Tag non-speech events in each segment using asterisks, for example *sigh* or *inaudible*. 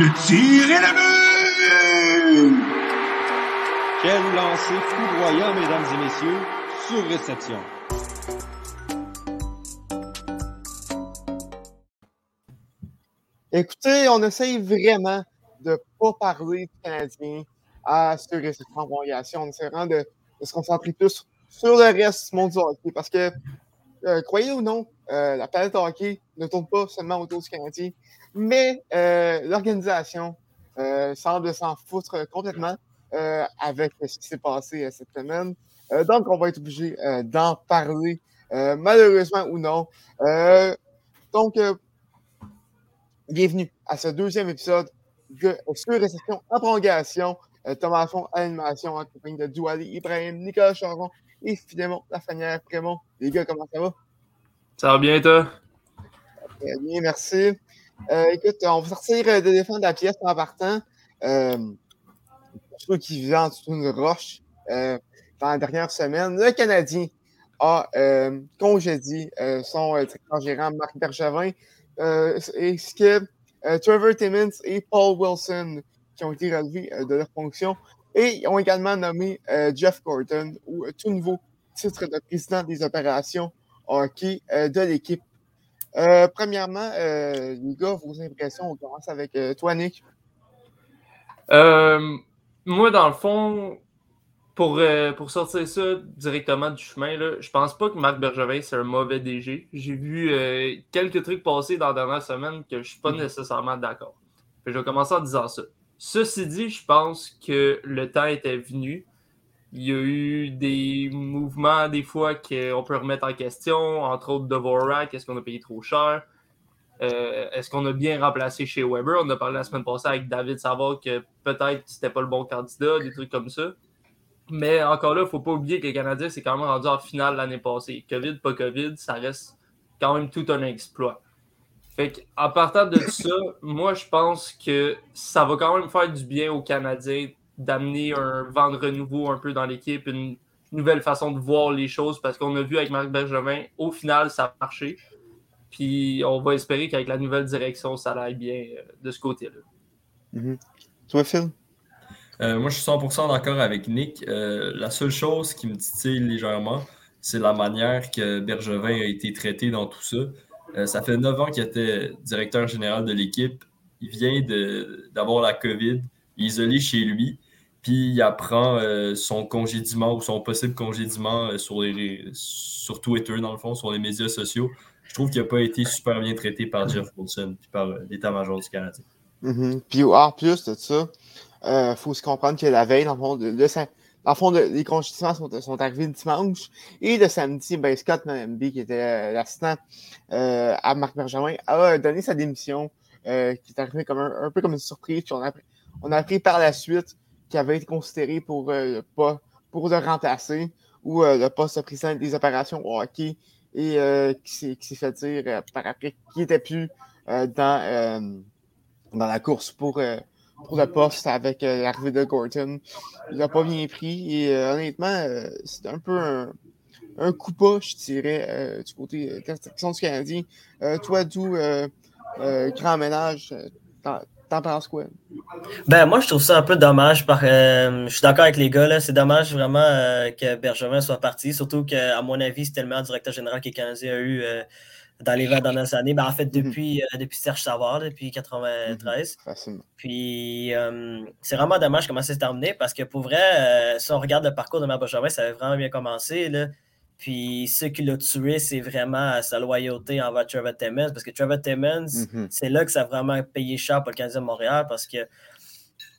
Le tir est le but! Quel lancer foudroyant, mesdames et messieurs, sur réception. Écoutez, on essaye vraiment de ne pas parler du Canadien à ce réception en prolongation. On essaie vraiment de, de, se concentrer plus sur le reste du monde du hockey parce que, euh, croyez ou non, euh, la planète hockey ne tourne pas seulement autour du Canadien, mais euh, l'organisation euh, semble s'en foutre complètement avec ce qui s'est passé cette semaine. donc, on va être obligé d'en parler, malheureusement ou non. donc, bienvenue à ce deuxième épisode de Sur Réception en prolongation. Thomas Fond à l'animation en compagnie de Douali, Ibrahim, Nicolas Charon et Filémon Lafanière. Prémont, les gars, comment ça va? Ça va bien, toi? Très bien, merci. Euh, écoute, on va sortir de défendre la pièce en partant. Euh, pour ceux qui vivent en dessous roche euh, dans la dernière semaine, le Canadien a euh, congédié euh, son directeur gérant Marc Bergevin. et ce que Trevor Timmons et Paul Wilson qui ont été relevés de leur fonction et ils ont également nommé Jeff Gordon, ou tout nouveau titre de président des opérations hockey de l'équipe euh, premièrement, euh, les gars, vos impressions, on commence avec euh, toi, Nick. moi, dans le fond, pour, pour sortir ça directement du chemin, là, je pense pas que Marc Bergevin, c'est un mauvais DG. J'ai vu quelques trucs passer dans la dernière semaine que je suis pas mm-hmm. nécessairement d'accord. Je vais commencer en disant ça. Ceci dit, je pense que le temps était venu il y a eu des mouvements, des fois, qu'on peut remettre en question, entre autres Dvorak, est-ce qu'on a payé trop cher? Euh, est-ce qu'on a bien remplacé chez Weber? On a parlé la semaine passée avec David Savard que peut-être c'était pas le bon candidat, des trucs comme ça. Mais encore là, il ne faut pas oublier que les Canadiens, c'est quand même rendu en finale l'année passée. COVID, pas COVID, ça reste quand même tout un exploit. Fait en partant de ça, *laughs* moi, je pense que ça va quand même faire du bien aux Canadiens d'amener un vent de renouveau un peu dans l'équipe, une nouvelle façon de voir les choses parce qu'on a vu avec Marc Bergevin, au final, ça a marché. Puis on va espérer qu'avec la nouvelle direction, ça aille bien euh, de ce côté-là. Mm-hmm. Toi, Phil? Euh, moi, je suis 100% d'accord avec Nick. Euh, la seule chose qui me titille légèrement, c'est la manière que Bergevin a été traité dans tout ça. ça fait neuf ans qu'il était directeur général de l'équipe. Il vient d'avoir la COVID, isolé chez lui puis il apprend euh, son congédiement ou son possible congédiement euh, sur, les, sur Twitter, dans le fond, sur les médias sociaux. Je trouve qu'il n'a pas été super bien traité par Jeff Wilson puis par euh, l'état-major du Canadien. Mm-hmm. Puis en plus de ça, il faut se comprendre que la veille, dans le fond, de, dans le fond les congédiements sont, sont, arrivés le dimanche. Et le samedi, ben, Scott Manby, qui était l'assistant à Marc Bergevin, a donné sa démission, qui est arrivé comme un, peu comme une surprise. Puis on a, on a appris par la suite qui avait été considéré pour, euh, pas, pour le remplacer ou euh, le poste de président des opérations au hockey et euh, qui s'est fait dire par après qu'il n'était plus dans, dans la course pour, pour le poste avec l'arrivée de Gorton. Il n'a pas bien pris et honnêtement, c'est un peu un, coup pas, je dirais, du côté de la du Canadien. toi, d'où grand ménage, T'en penses quoi? Ben, moi, je trouve ça un peu dommage. Par, euh, je suis d'accord avec les gars. C'est dommage vraiment euh, que Bergevin soit parti. Surtout qu'à mon avis, c'était le meilleur directeur général que le Canadien a eu euh, dans les 20 dernières années. Ben, en fait, mhm. depuis, depuis Serge Savard, depuis 93. Mhm. Puis, c'est vraiment dommage comment ça s'est terminé parce que pour vrai, si on regarde le parcours de Bergevin, ça avait vraiment bien commencé. Là. Puis ce qui l'a tué, c'est vraiment sa loyauté envers Trevor Timmons. Parce que Trevor Timmons, mm-hmm. c'est là que ça a vraiment payé cher pour le Canadien de Montréal parce que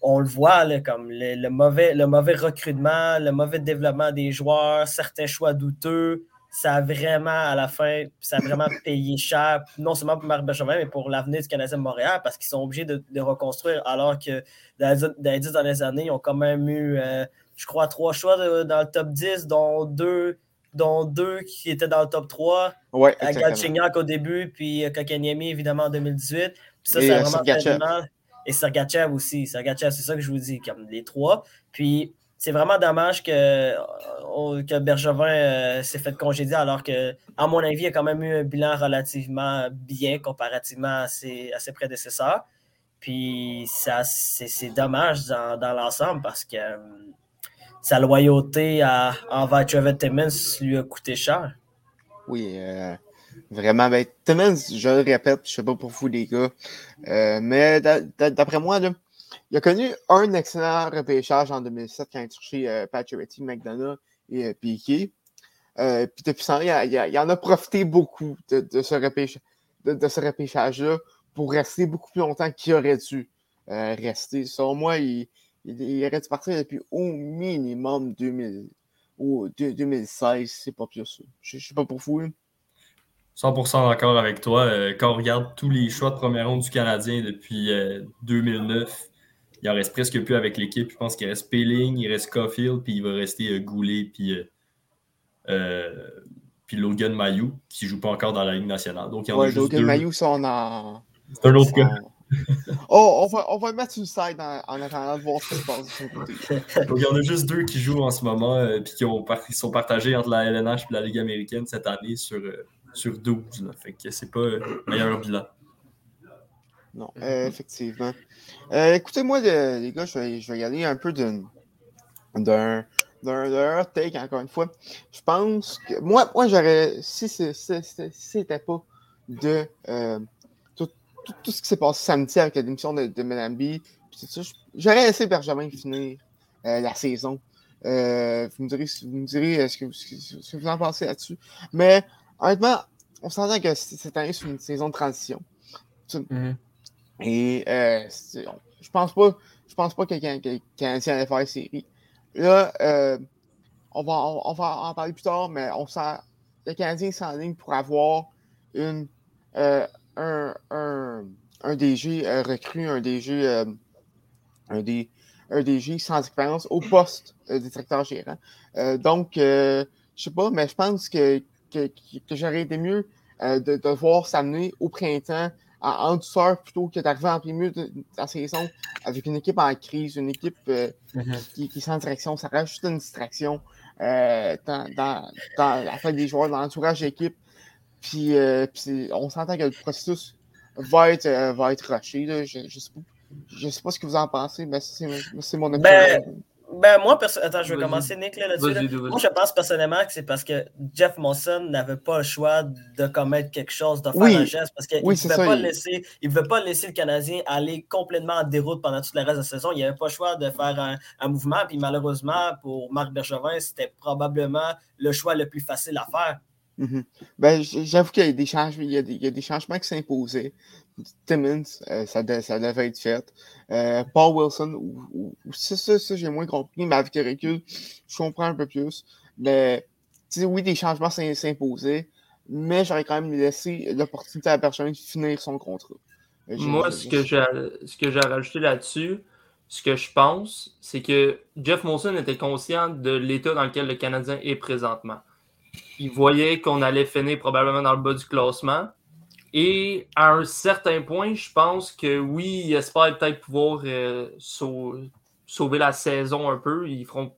on le voit là, comme le, mauvais, le mauvais recrutement, le mauvais développement des joueurs, certains choix douteux. Ça a vraiment, à la fin, ça a vraiment *laughs* payé cher, non seulement pour Marc Benjamin, mais pour l'avenir du Canadien de Montréal, parce qu'ils sont obligés de, reconstruire, alors que dans les, dix dernières années, ils ont quand même eu, euh, je crois, trois choix dans le top 10, dont deux dont deux qui étaient dans le top 3. Ouais, Galchenyuk au début, puis euh, Kokanyemi évidemment en 2018. Puis ça, c'est euh, vraiment fait mal. Et Sergachev aussi. Sergachev, c'est ça que je vous dis, comme les trois. Puis c'est vraiment dommage que, euh, que Bergevin s'est fait congédier alors que, à mon avis, il a quand même eu un bilan relativement bien comparativement à ses, à ses prédécesseurs. Puis ça, c'est dommage dans, dans l'ensemble parce que euh, sa loyauté à, envers Trevor Timmons lui a coûté cher. Oui, euh, vraiment. Ben, Timmons, je le répète, je ne sais pas pour vous les gars, euh, mais d'après moi, il a connu un excellent repêchage en 2007 quand il a touché euh, Pacioretty, McDonough et euh, Piquet. Euh, puis depuis ça, il, en a profité beaucoup de, ce, repêchage, de, de ce repêchage-là pour rester beaucoup plus longtemps qu'il aurait dû rester. Selon moi, il, il, aurait dû partir depuis au minimum 2000, ou 2016, c'est pas plus ça. Je ne sais pas pour vous. 100% d'accord avec toi. Euh, quand on regarde tous les choix de première ronde du Canadien depuis euh, 2009, il en reste presque plus avec l'équipe. Je pense qu'il reste Peeling, il reste Caulfield, puis il va rester euh, Goulet, puis, euh, euh, puis Logan Mayou, qui ne joue pas encore dans la Ligue nationale. Donc, il y en ouais, Logan deux. Mayou, ça, on a. C'est un autre cas. *laughs* oh, on va, on va le mettre sur le side en, en attendant de voir ce qui se passe de son côté. Donc, il y en a juste deux qui jouent en ce moment, euh, puis qui, ont par- qui sont partagés entre la LNH et la Ligue américaine cette année sur, euh, sur 12. Là. Fait que c'est pas euh, le meilleur bilan. Non, euh, effectivement. Euh, Écoutez-moi, le- les gars, je vais, je vais y aller un peu d'une- d'un d'un hot take, encore une fois. Je pense que moi, moi j'aurais, si c'est- si- si- si c'était pas de euh, tout, ce qui s'est passé samedi avec la démission de, de B, j'aurais laissé Benjamin finir euh, la saison. Euh, vous me direz, vous me direz euh, ce, que, vous- ce que- que vous en pensez là-dessus. Mais honnêtement, on s'entend que cette année, c'est une saison de transition. Et euh, je pense pas, je pense pas que que le Canadien allait faire série. Là, on, va, on, on va en parler plus tard, mais on sent le Canadien s'enligne pour avoir une, un, un, un DG euh, recru, un DG, euh, un, D- un DG sans expérience au poste de directeur gérant. Euh, donc, je sais pas, mais je pense que, que, que j'aurais été mieux de, de voir s'amener au printemps en, douceur plutôt que d'arriver en plein milieu de, la saison avec une équipe en crise, une équipe euh, qui, qui est sans direction. Ça reste juste une distraction euh, dans, dans, dans la fin des joueurs, dans l'entourage d'équipe. Puis, euh, puis on s'entend que le processus va être, euh, va être rushé. là. Je, je, sais pas, je sais pas ce que vous en pensez, mais c'est mon opinion. Ben, Ben, moi, perso- attends, je vais commencer, Nick, là-dessus. là. Moi, je pense personnellement que c'est parce que Jeff Monson n'avait pas le choix de commettre quelque chose, de faire Oui. un geste, parce qu'il Oui, ne pouvait, ça, pas il- laisser- il pouvait pas laisser le Canadien aller complètement en déroute pendant tout le reste de la saison. Il n'avait pas le choix de faire un, un mouvement. Puis malheureusement, pour Marc Bergevin, c'était probablement le choix le plus facile à faire. Mhm. Ben, j'avoue qu'il y a des changements, il y a des, il y a des changements qui s'imposaient. Timmons, euh, ça, de- ça devait être fait. Euh, Paul Wilson, ou, ça, ça, ça, j'ai moins compris, mais avec le recul, je comprends un peu plus. Mais, oui, des changements s'im- s'imposaient, mais j'aurais quand même laissé l'opportunité à Bergeron de finir son contrat. Euh, Moi, ce que j'ai rajouter là-dessus, ce que je pense, c'est que Jeff Molson était conscient de l'état dans lequel le Canadien est présentement. Il voyait qu'on allait finir probablement dans le bas du classement. Et à un certain point, je pense que oui, il espère peut-être pouvoir euh, sau- sauver la saison un peu. Ils feront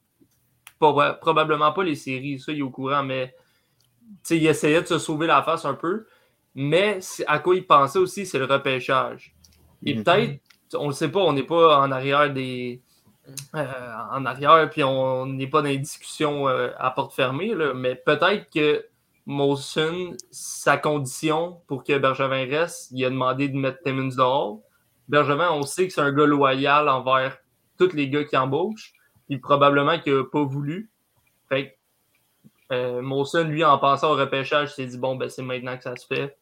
pas- probablement pas les séries, ça, il est au courant, mais tu sais, il essayait de se sauver la face un peu. Mais à quoi il pensait aussi, c'est le repêchage. Et Mhm. peut-être, on ne sait pas, on n'est pas en arrière des. Euh, en arrière, puis on n'est pas dans les discussions euh, à porte fermée, là, mais peut-être que Molson, sa condition pour que Bergevin reste, il a demandé de mettre Timmons dehors. Bergevin, on sait que c'est un gars loyal envers tous les gars qui embauchent, puis probablement qu'il n'a pas voulu. Fait que euh, lui, en pensant au repêchage, s'est dit bon, ben, c'est maintenant que ça se fait.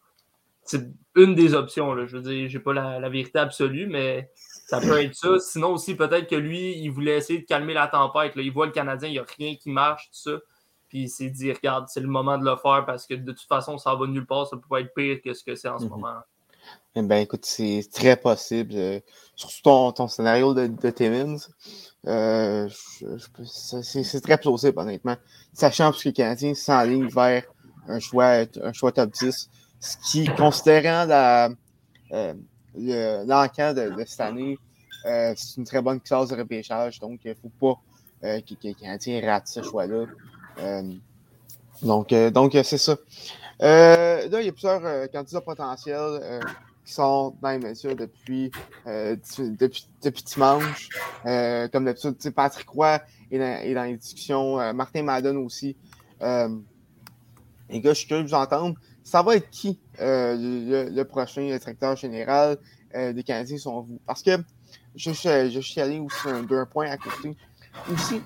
C'est une des options. Je veux dire, j'ai pas la vérité absolue, mais ça peut être ça. Sinon, aussi, peut-être que lui, il voulait essayer de calmer la tempête. là. Il voit le Canadien, il n'y a rien qui marche, tout ça. Puis il s'est dit, regarde, c'est le moment de le faire parce que de toute façon, ça va nulle part. Ça peut pas être pire que ce que c'est en ce Mhm. moment. Eh ben, écoute, c'est très possible. euh, surtout ton, ton scénario de, de Timmins. Euh, c'est- très plausible, honnêtement. Sachant que les Canadiens s'enlignent vers un choix, un choix top 10. Ce qui, considérant la, euh, le- l'encan de, de cette année, euh, c'est une très bonne classe de repêchage. Donc, il ne faut pas euh, que, les Canadiens ratent ce choix-là. Euh, donc, euh, donc euh, c'est ça. Euh, là, il y a plusieurs euh, candidats potentiels euh, qui sort dans les médias depuis, euh, depuis, depuis dimanche. Euh, comme d'habitude, Patrick Roy est dans, dans les discussions, euh, Martin Madden aussi. Euh, les gars, je suis curieux de vous entendre. Ça va être qui le, le, prochain directeur général des Canadiens, sont vous? Parce que je, suis allé aussi d'un point à côté. Aussi,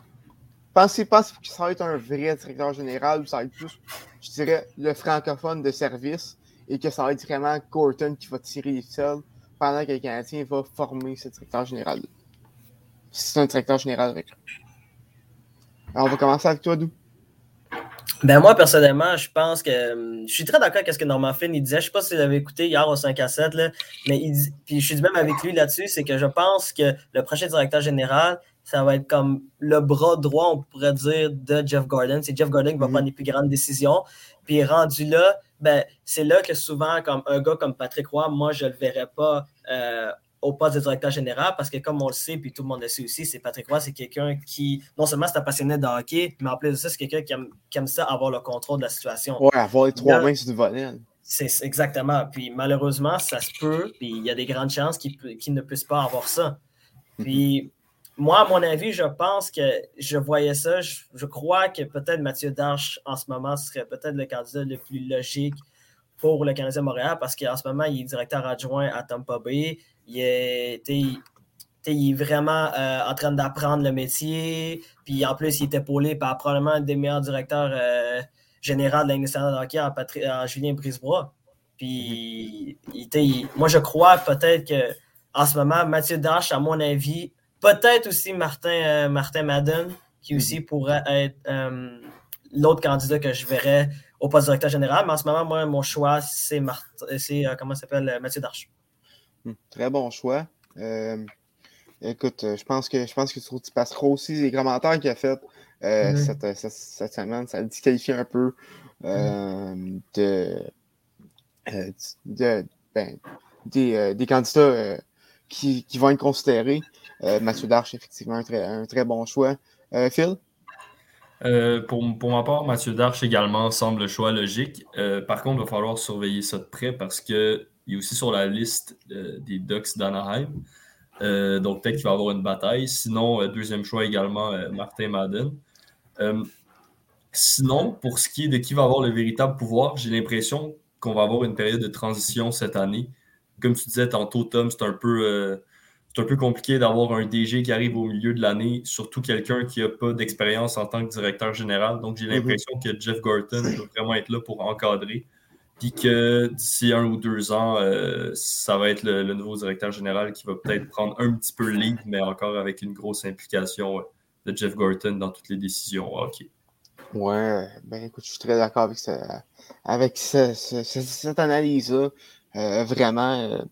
pensez pas que ça va être un vrai directeur général ou ça va être plus, je dirais, le francophone de service et que ça va être vraiment Corton qui va tirer les ficelles pendant que le Canadien va former ce directeur général. C'est un directeur général avec Alors, on va commencer avec toi, Dou. Ben moi, personnellement, je pense que hum, je suis très d'accord avec ce que Norman Finn il disait. Je ne sais pas si vous l'avez écouté hier au 5 à 7, là, mais il puis je suis même avec lui là-dessus, c'est que je pense que le prochain directeur général, ça va être comme le bras droit, on pourrait dire, de Jeff Gordon. C'est Jeff Gordon qui va mm-hmm. prendre les plus grandes décisions. Puis rendu là, ben, c'est là que souvent, comme un gars comme Patrick Roy, moi, je ne le verrais pas euh, au poste de directeur général parce que, comme on le sait, puis tout le monde le sait aussi, c'est Patrick Roy, c'est quelqu'un qui, non seulement c'est un passionné de hockey, mais en plus de ça, c'est quelqu'un qui aime, qui aime, ça, avoir le contrôle de la situation. Ouais, avoir les trois mains sur du volet. C'est exactement. Puis malheureusement, ça se peut, puis il y a des grandes chances qu'il ne puisse pas avoir ça. Puis moi, à mon avis, je pense que je voyais ça. Je, crois que peut-être Mathieu Darche, en ce moment, serait peut-être le candidat le plus logique pour le Canadien Montréal parce qu'en ce moment, il est directeur adjoint à Tampa Bay. Il est, il est vraiment euh, en train d'apprendre le métier. Puis en plus, il est épaulé par probablement un des meilleurs directeurs euh, généraux de la nationale de hockey en, Julien Brisebois. Puis moi, je crois peut-être que en ce moment, Mathieu Darche, à mon avis, Peut-être aussi Martin, euh, Martin Madden, qui aussi pourrait être euh, l'autre candidat que je verrais au poste de directeur général. Mais en ce moment, moi, mon choix, c'est c'est comment s'appelle Mathieu Darche. Hmm, très bon choix. écoute, je pense que je pense que tu passeras aussi les commentaires qu'il a fait mm-hmm. cette, semaine. Ça disqualifie un peu de, de ben, des, des, candidats qui, qui, vont être considérés. Euh, Mathieu Darche, effectivement, un très, un très bon choix. Euh, Phil? Euh, pour, pour, ma part, Mathieu Darche également semble le choix logique. par contre, il va falloir surveiller ça de près parce qu'il est aussi sur la liste des Ducks d'Anaheim. donc, peut-être qu'il va y avoir une bataille. Sinon, deuxième choix également, Martin Madden. sinon, pour ce qui est de qui va avoir le véritable pouvoir, j'ai l'impression qu'on va avoir une période de transition cette année. Comme tu disais tantôt, Tom, c'est un peu c'est un peu compliqué d'avoir un DG qui arrive au milieu de l'année, surtout quelqu'un qui n'a pas d'expérience en tant que directeur général. Donc, j'ai mhm. l'impression que Jeff Gorton doit vraiment être là pour encadrer. Que d'ici un ou deux ans, euh, ça va être le, nouveau directeur général qui va peut-être prendre un petit peu le lead, mais encore avec une grosse implication euh, de Jeff Gorton dans toutes les décisions OK. Ouais, ben écoute, je suis très d'accord avec, avec cette analyse-là. Euh, vraiment,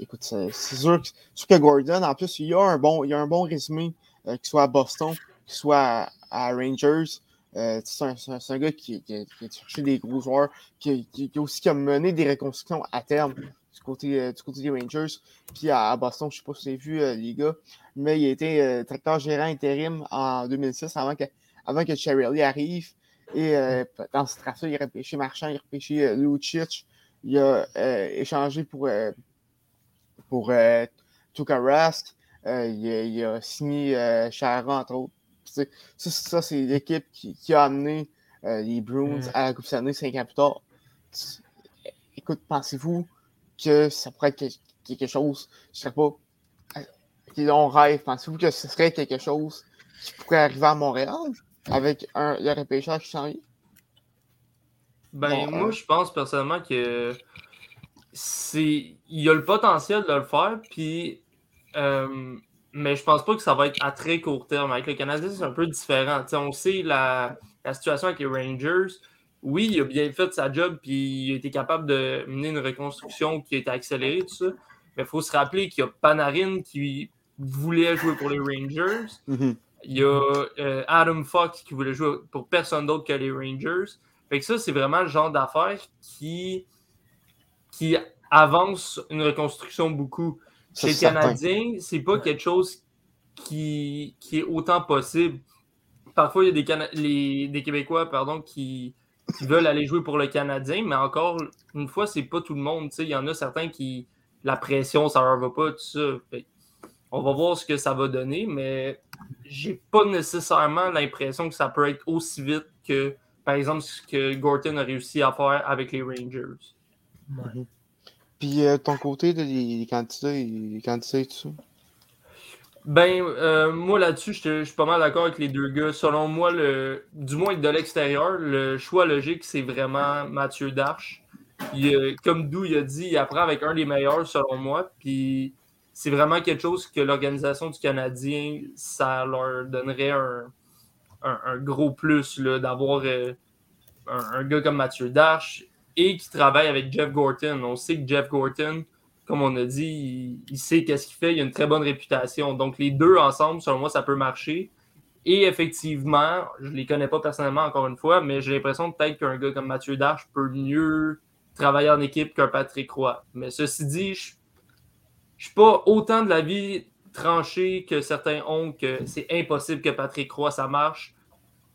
écoute, c'est sûr, que Gordon, en plus, il y a un bon, il y a un bon résumé, euh, qu'il soit à Boston, qu'il soit à, Rangers. Euh, c'est un, gars qui, a cherché des gros joueurs, qui, qui, aussi mené des reconstructions à terme du côté, euh, des Rangers. Puis à, Boston, je ne sais pas si vous avez vu, les gars, mais il a été tracteur gérant intérim en 2006 avant que, avant Cherry arrive. Et dans ce trafic, il a repêché Marchand, il a repêché Lucic. Il a échangé pour pour euh, Tuka. Euh, il, a signé euh, entre autres. Ça, ça c'est l'équipe qui, qui, a amené euh, les Bruins mm. à la Coupe Stanley cinq ans plus tard. Écoute, pensez-vous que ça pourrait être quelque chose, je ne sais pas, on rêve, pensez-vous que ce serait quelque chose qui pourrait arriver à Montréal avec un, le repêchage qui s'en Ben, moi, je pense personnellement que c'est il y a le potentiel de le faire, puis euh, mais je pense pas que ça va être à très court terme. Avec le Canadien, c'est un peu différent. on sait la, situation avec les Rangers. Oui, il a bien fait sa job, puis il a été capable de mener une reconstruction qui a été accélérée, tout ça. Mais il faut se rappeler qu'il y a Panarin qui voulait jouer pour les Rangers. Mm-hmm. Il y a euh, Adam Fox qui voulait jouer pour personne d'autre que les Rangers. Fait que ça, c'est vraiment le genre d'affaires qui qui avance une reconstruction beaucoup. Chez les Canadiens, c'est pas quelque chose qui, qui, est autant possible. Parfois, il y a des, des Québécois pardon, qui, qui veulent aller jouer pour le Canadien, mais encore une fois, c'est pas tout le monde. Il y en a certains qui la pression, ça leur va pas, tout ça. on va voir ce que ça va donner, mais j'ai pas nécessairement l'impression que ça peut être aussi vite que, par exemple, ce que Gorton a réussi à faire avec les Rangers. Puis, euh, ton côté, les, candidats, les candidats et tout ça? Ben, euh, moi là-dessus, je suis pas mal d'accord avec les deux gars. Selon moi, le, du moins de l'extérieur, le choix logique, c'est vraiment Mathieu Darche. comme Dou il a dit, il apprend avec un des meilleurs, selon moi. Puis c'est vraiment quelque chose que l'organisation du Canadien, ça leur donnerait un, gros plus d'avoir euh, un, gars comme Mathieu Darche et qui travaille avec Jeff Gorton. On sait que Jeff Gorton, comme on a dit, il, sait qu'est-ce qu'il fait, il a une très bonne réputation. Donc les deux ensemble, selon moi, ça peut marcher. Et effectivement, je ne les connais pas personnellement encore une fois, mais j'ai l'impression peut-être qu'un gars comme Mathieu Darche peut mieux travailler en équipe qu'un Patrick Roy. Mais ceci dit, je ne suis pas autant de la vie tranché que certains ont que c'est impossible que Patrick Roy ça marche.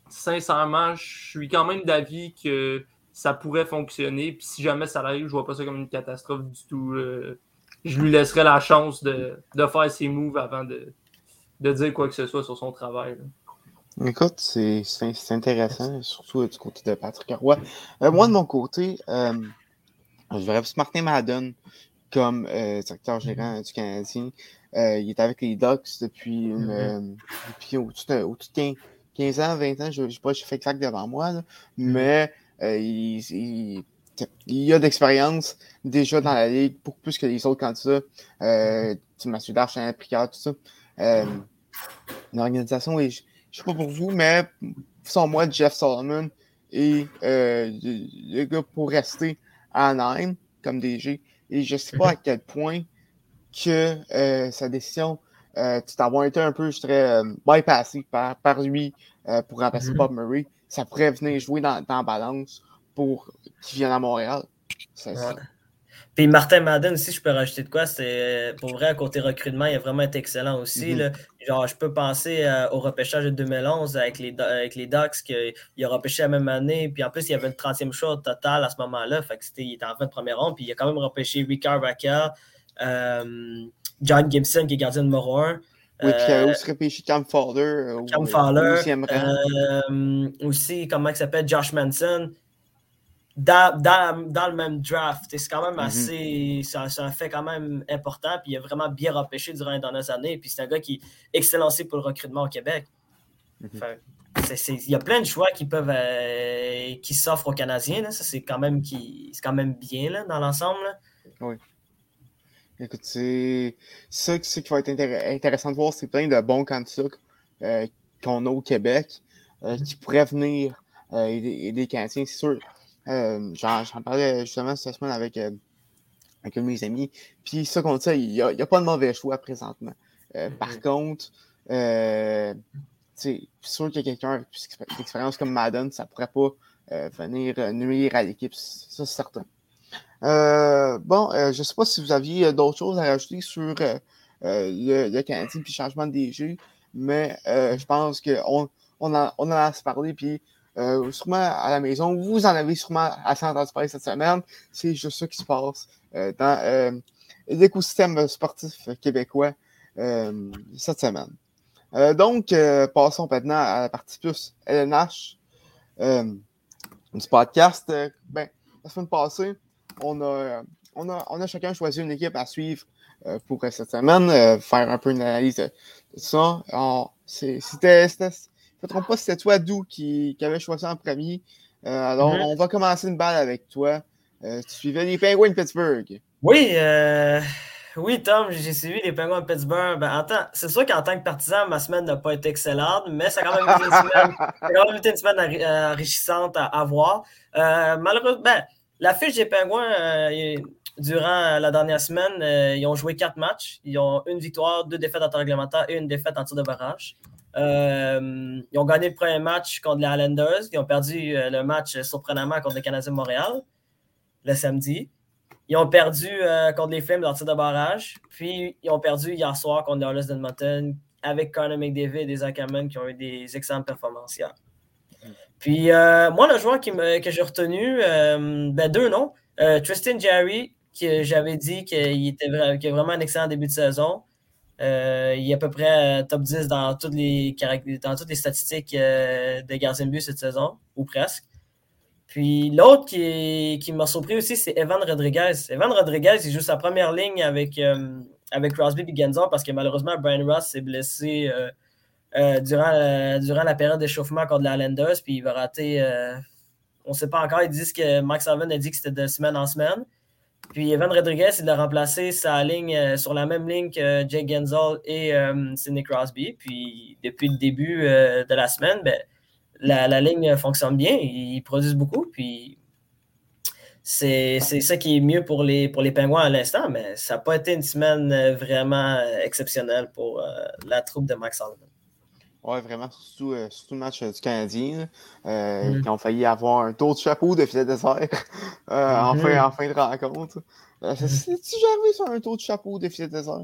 Sincèrement, je suis quand même d'avis que ça pourrait fonctionner. Puis si jamais ça arrive, je vois pas ça comme une catastrophe du tout. Euh, je lui laisserai la chance de, faire ses moves avant de, dire quoi que ce soit sur son travail. Écoute, c'est intéressant, surtout euh, du côté de Patrick Roy. Euh, moi, de mon côté, je verrais plus Martin Madden comme directeur gérant du Canadien. il est avec les Ducks depuis, une, depuis au-dessus de, 15, ans, 20 ans. Je ne sais pas, je fais exact devant moi, mm-hmm. mais euh, il, y a d'expérience déjà dans la ligue, beaucoup plus que les autres candidats. Euh, Mathieu Darchin, Picard, tout ça. Euh, L'organisation, je ne sais pas pour vous, mais sans moi, Jeff Solomon et euh, le, gars pour rester à Anaheim comme DG. Et je ne sais pas à quel point que euh, sa décision, tu t'as été un peu, je dirais, bypassé par, par lui pour remplacer mm-hmm. Bob Murray ça pourrait venir jouer dans, dans balance pour qu'il vienne à Montréal. Puis Martin Madden aussi, je peux rajouter de quoi, c'est pour vrai, à côté recrutement, il a vraiment été excellent aussi. Mm-hmm. Genre, je peux penser euh, au repêchage de 2011 avec les, avec les Ducks, qu'il a repêché la même année, puis en plus, il y avait le 30e choix total à ce moment-là, fait que c'était, il était en fin de première ronde, puis il a quand même repêché Ricard Raquel, euh, John Gibson, qui est gardien numéro 1. Oui, puis il a aussi repêché Cam Fowler. Cam Fowler. Euh, aussi, comment il s'appelle, Josh Manson. Dans, dans, dans, le même draft. C'est quand même mm-hmm. assez. C'est un fait quand même important. Puis il a vraiment bien repêché durant les dernières années. Puis c'est un gars qui est excellencé pour le recrutement au Québec. Mm-hmm. il y a plein de choix qui peuvent euh, qui s'offrent aux Canadiens. Ça, c'est quand même qui quand même bien là, dans l'ensemble. Oui. Écoute, c'est ça, qui va être intéressant de voir, c'est plein de bons candidats euh, qu'on a au Québec euh, qui pourraient venir euh, aider, les Canadiens, c'est sûr. J'en parlais justement cette semaine avec, avec mes amis. Puis ça qu'on dit, il n'y a, pas de mauvais choix présentement. Par mm-hmm. contre, c'est sûr qu'il y a quelqu'un avec plus d'expérience comme Madden, ça ne pourrait pas venir nuire à l'équipe, ça c'est certain. Euh, bon, euh, je ne sais pas si vous aviez euh, d'autres choses à rajouter sur le, le, Canadien et le changement de DG, mais je pense qu'on on en, on a parlé, puis sûrement à la maison, vous en avez sûrement assez entendu parler cette semaine. C'est juste ça qui se passe dans l'écosystème sportif québécois cette semaine. donc, passons maintenant à la partie plus LNH du podcast. ben, la semaine passée, on a, on a, on a chacun choisi une équipe à suivre euh, pour cette semaine, euh, faire un peu une analyse de, ça. C'était, je ne trompe pas, c'était toi, Dou, qui, qui avait choisi en premier. Euh, alors, mm-hmm. on va commencer une balle avec toi. tu suivais les Penguins de Pittsburgh. Oui, oui, Tom, j'ai suivi les Penguins de Pittsburgh. Ben, c'est sûr qu'en tant que partisan, ma semaine n'a pas été excellente, mais ça a quand même été une semaine, enrichissante à, à voir. malheureusement, ben, la fiche des Pingouins, euh, durant la dernière semaine, euh, ils ont joué quatre matchs. Ils ont une victoire, deux défaites en temps réglementaire et une défaite en tir de barrage. Euh, ils ont gagné le premier match contre les Islanders. Ils ont perdu le match surprenamment contre les Canadiens de Montréal le samedi. Ils ont perdu contre les Flames dans tir de barrage. Puis ils ont perdu hier soir contre les Oilers d'Edmonton avec Conor McDavid et Zach Hammond qui ont eu des excellentes performances hier. Puis euh, moi, le joueur que j'ai retenu, euh, ben, deux noms. Euh, Tristan Jerry, que j'avais dit qu'il était vraiment un excellent début de saison. Il est à peu près top 10 dans toutes les, statistiques de gardien de but cette saison, ou presque. Puis l'autre qui, m'a surpris aussi, c'est Evan Rodriguez. Evan Rodriguez, il joue sa première ligne avec, avec Crosby et parce que malheureusement, Brian Ross s'est blessé euh, euh, durant, la- durant la période d'échauffement contre la Islanders, puis il va rater. euh, on ne sait pas encore. Ils disent que Max Alvin a dit que c'était de semaine en semaine. Puis Evan Rodriguez, il a remplacé sa ligne euh, sur la même ligne que Jake Gensel et euh, Sidney Crosby. Puis depuis le début euh, de la semaine, ben, la, la ligne fonctionne bien. Ils produisent beaucoup. Puis c'est ça qui est mieux pour les, pour les Pingouins à l'instant, mais ça n'a pas été une semaine euh, vraiment euh, exceptionnelle pour euh, la troupe de Max Alvin. Ouais, vraiment, surtout, euh, surtout le match euh, du Canadien, euh, qui ont failli avoir un tour de chapeau de filet désert *laughs* euh, en, Mhm. fin, en fin de rencontre. Euh, ça- C'est-tu jamais sur un tour de chapeau de filet désert?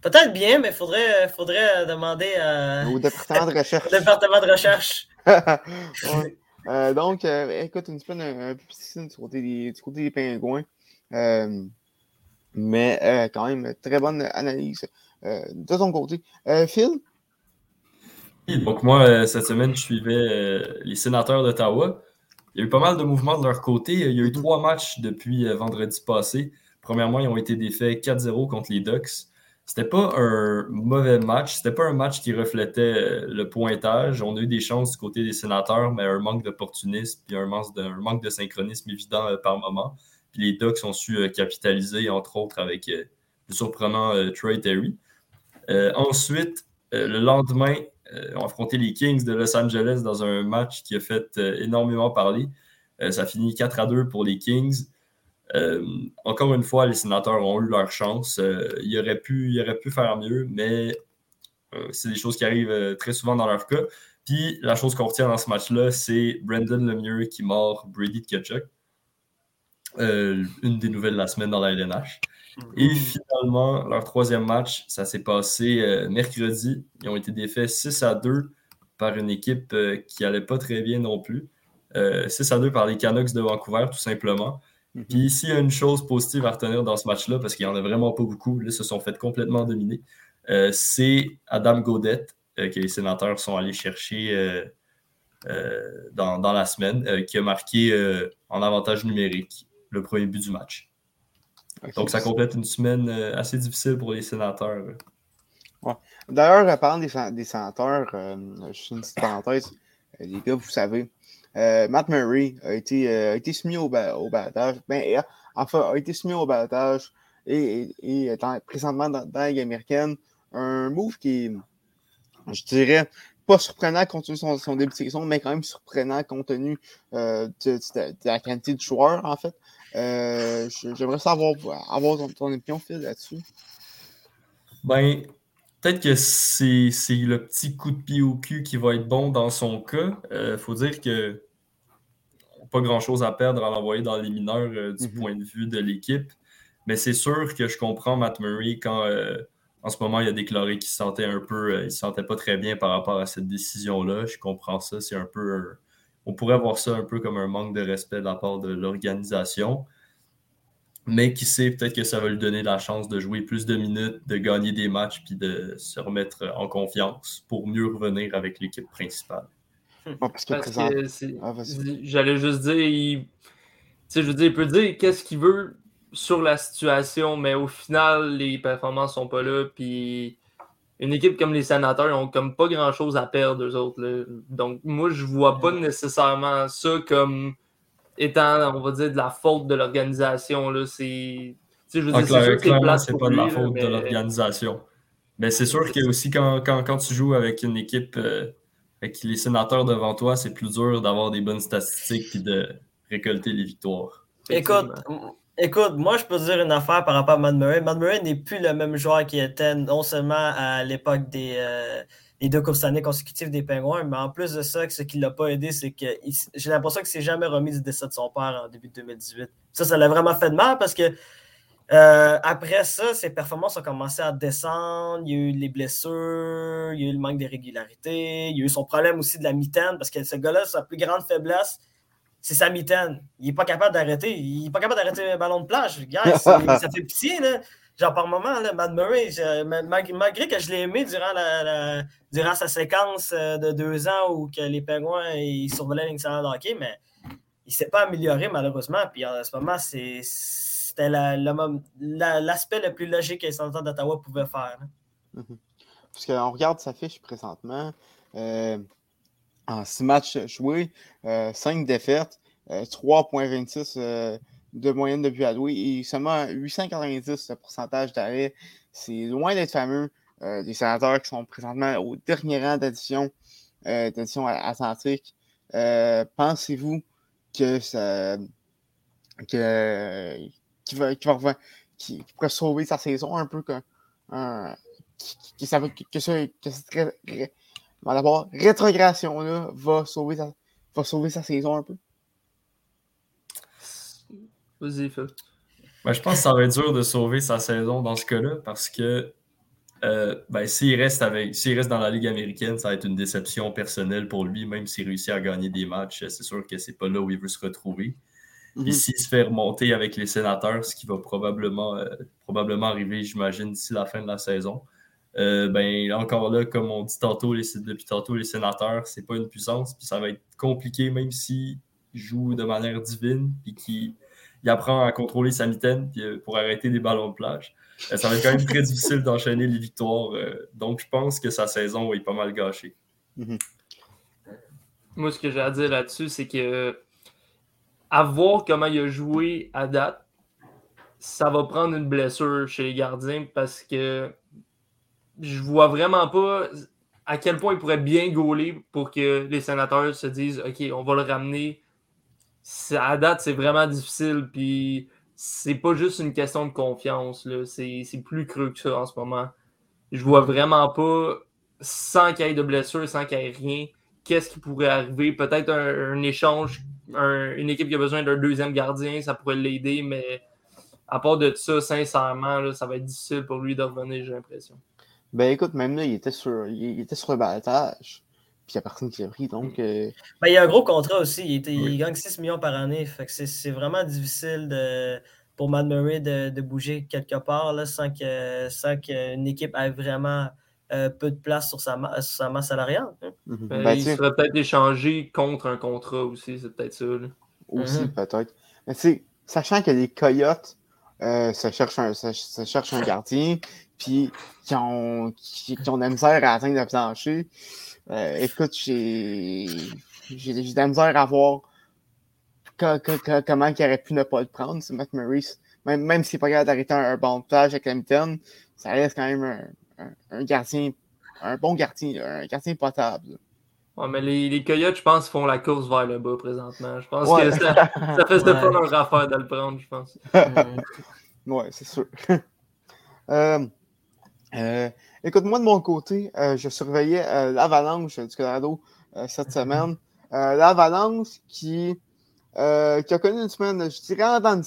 Peut-être bien, mais il faudrait, faudrait demander à- Au département de recherche. au *laughs* département de recherche. *laughs* Ouais. Euh, donc, euh, écoute, une semaine un, un peu piscine du côté des, du côté des pingouins. Euh, mais euh, quand même, très bonne analyse euh, de ton côté. Euh, Phil? Donc moi, euh, cette semaine, je suivais euh, les sénateurs d'Ottawa. Il y a eu pas mal de mouvements de leur côté. Il y a eu trois matchs depuis euh, vendredi passé. Premièrement, ils ont été défaits 4-0 contre les Ducks. C'était pas un mauvais match. C'était pas un match qui reflétait le pointage. On a eu des chances du côté des sénateurs, mais un manque d'opportunisme puis un manque de, un manque de synchronisme évident par moment. Puis les Ducks ont su capitaliser, entre autres, avec le surprenant Troy Terry. Ensuite, le lendemain, ont affronté les Kings de Los Angeles dans un match qui a fait euh, énormément parler. Euh, ça finit 4 à 2 pour les Kings. Euh, encore une fois, les sénateurs ont eu leur chance. Euh, ils, auraient pu, ils auraient pu faire mieux, mais euh, c'est des choses qui arrivent euh, très souvent dans leur cas. Puis la chose qu'on retient dans ce match-là, c'est Brandon Lemieux qui mord Brady Tkachuk. Euh, une des nouvelles de la semaine dans la LNH. Et finalement, leur troisième match, ça s'est passé euh, mercredi. Ils ont été défaits 6 à 2 par une équipe euh, qui n'allait pas très bien non plus. Euh, 6 à 2 par les Canucks de Vancouver, tout simplement. Mhm. Puis s'il y a une chose positive à retenir dans ce match-là, parce qu'il n'y en a vraiment pas beaucoup, là, ils se sont fait complètement dominer, euh, c'est Adam Gaudette, euh, que les sénateurs sont allés chercher euh, euh, dans, dans la semaine, euh, qui a marqué euh, en avantage numérique le premier but du match. Donc, ça complète une semaine euh, assez difficile pour les sénateurs. D'ailleurs, euh, parlant des, des sénateurs, euh, juste une petite parenthèse, euh, les gars, vous savez, euh, Matt Murray a été, euh, a été soumis au, ba- au balotage, ben, enfin, a été soumis au balotage et, et, présentement dans, dans la Ligue américaine. Un move qui est, je dirais, pas surprenant compte tenu de son, son début de saison, mais quand même surprenant compte tenu de, de- de la quantité de joueurs, en fait. Euh, J'aimerais savoir avoir ton, ton opinion, Phil, là-dessus. Ben, peut-être que c'est le petit coup de pied au cul qui va être bon dans son cas. Il faut dire que pas grand-chose à perdre à l'envoyer dans les mineurs euh, du Mhm. point de vue de l'équipe. Mais c'est sûr que je comprends Matt Murray quand euh, en ce moment il a déclaré qu'il se sentait un peu, euh, il se sentait pas très bien par rapport à cette décision-là. Je comprends ça. C'est un peu on pourrait voir ça un peu comme un manque de respect de la part de l'organisation. Mais qui sait, peut-être que ça va lui donner la chance de jouer plus de minutes, de gagner des matchs, puis de se remettre en confiance pour mieux revenir avec l'équipe principale. Parce que présent- que Ah. J'allais juste dire, il... tu sais, je veux dire, il peut dire qu'est-ce qu'il veut sur la situation, mais au final, les performances sont pas là. Puis une équipe comme les sénateurs, ils ont comme pas grand-chose à perdre, eux autres. là. Donc, moi, je vois pas nécessairement ça comme étant, on va dire, de la faute de l'organisation. là. C'est. tu sais, Je veux Ah, dire, c'est clair- clairement, pas de la faute de mais- l'organisation. Mais c'est sûr que aussi quand, quand, quand tu joues avec une équipe euh, avec les sénateurs devant toi, c'est plus dur d'avoir des bonnes statistiques puis de récolter les victoires. Écoute, écoute, moi je peux dire une affaire par rapport à Matt Murray. Matt Murray n'est plus le même joueur qu'il était non seulement à l'époque des, euh, deux Coupes Stanley consécutives des Pingouins, mais en plus de ça, ce qui l'a pas aidé, c'est que j'ai l'impression qu'il s'est jamais remis du décès de son père en début de 2018. Ça, ça l'a vraiment fait de mal parce que Euh, après ça, ses performances ont commencé à descendre. Il y a eu les blessures, il y a eu le manque de régularité, il y a eu son problème aussi de la mitaine, parce que ce gars-là, sa plus grande faiblesse, c'est sa mitaine. Il n'est pas capable d'arrêter. Il n'est pas capable d'arrêter un ballon de plage. Guys, ça fait pitié, là. Genre, par moment, là, Matt Murray, malgré que je l'ai aimé durant, la, durant sa séquence euh, de deux ans où que les Pingouins ils survolaient l'excellent hockey, mais il ne s'est pas amélioré, malheureusement. Puis en ce moment, c'était l'aspect le plus logique que les sénateurs d'Ottawa pouvaient faire. Mhm. Parce qu'on regarde sa fiche présentement, euh, en six matchs joués, euh, cinq défaites, 3,26 euh, de moyenne de but alloué et seulement 890 de pourcentage d'arrêt. C'est loin d'être fameux. des sénateurs qui sont présentement au dernier rang d'addition d'addition atlantique. Pensez-vous que ça que qui, va, va, sauver sa saison un peu que, euh, que, que, cette rétrogradation-là va sauver, sa, va sauver sa saison un peu? Vas-y, Phil. Ben, je pense que ça va être dur de sauver sa saison dans ce cas-là parce que euh, ben, s'il reste avec reste dans la Ligue américaine, ça va être une déception personnelle pour lui, même s'il réussit à gagner des matchs. C'est sûr que c'est pas là où il veut se retrouver. Et mhm. s'il se fait remonter avec les sénateurs, ce qui va probablement, euh, probablement arriver, j'imagine, d'ici la fin de la saison, euh, ben, encore là, comme on dit tantôt, les, depuis tantôt, les sénateurs, c'est pas une puissance, puis ça va être compliqué, même s'il joue de manière divine, puis qu'il apprend à contrôler sa mitaine euh, pour arrêter des ballons de plage. ça va être quand même très *laughs* difficile d'enchaîner les victoires. donc, je pense que sa saison va être pas mal gâchée. Mhm. Moi, ce que j'ai à dire là-dessus, c'est que à voir comment il a joué à date, ça va prendre une blessure chez les gardiens parce que je vois vraiment pas à quel point il pourrait bien gauler pour que les sénateurs se disent OK, on va le ramener. À date, c'est vraiment difficile. Puis c'est pas juste une question de confiance. C'est plus creux que ça en ce moment. Je vois vraiment pas, sans qu'il y ait de blessure, sans qu'il y ait rien, qu'est-ce qui pourrait arriver. Peut-être un échange une équipe qui a besoin d'un deuxième gardien, ça pourrait l'aider, mais à part de ça, sincèrement, ça va être difficile pour lui de revenir, j'ai l'impression. Ben écoute, même là, il était sur, il, était sur le balatage. Puis il n'y a personne qui l'a pris. Donc, euh, ben, il y a un gros contrat aussi. Il, il gagne 6 millions par année. Fait que c'est vraiment difficile de, pour Matt Murray de, de bouger quelque part là, sans qu'une sans équipe ait vraiment euh, peu de place sur sa, sa masse salariale. Hein. Mhm. Ben, ben, il serait peut-être échangé contre un contrat aussi, c'est peut-être ça. Aussi, mhm. peut-être. Mais tu sachant que les Coyotes euh, se, cherchent un, un gardien, puis qui ont, qui, ont de la misère à atteindre le plancher, euh, écoute, j'ai de la misère à voir comment il aurait pu ne pas le prendre, ce Matt Murray. Même, même s'il n'est pas capable d'arrêter un, bon plage avec Hamilton, ça reste quand même un, un, gardien, un bon gardien, un gardien potable. Ouais, mais les, les Coyotes, je pense, font la course vers le bas présentement. Je pense que ça, ça faisait pas leur affaire de le prendre, je pense. *laughs* ouais, c'est sûr. *laughs* Euh, euh, écoute, moi de mon côté, euh, je surveillais l'avalanche du Colorado cette *laughs* semaine. l'avalanche qui, qui a connu une semaine, je dirais, en dents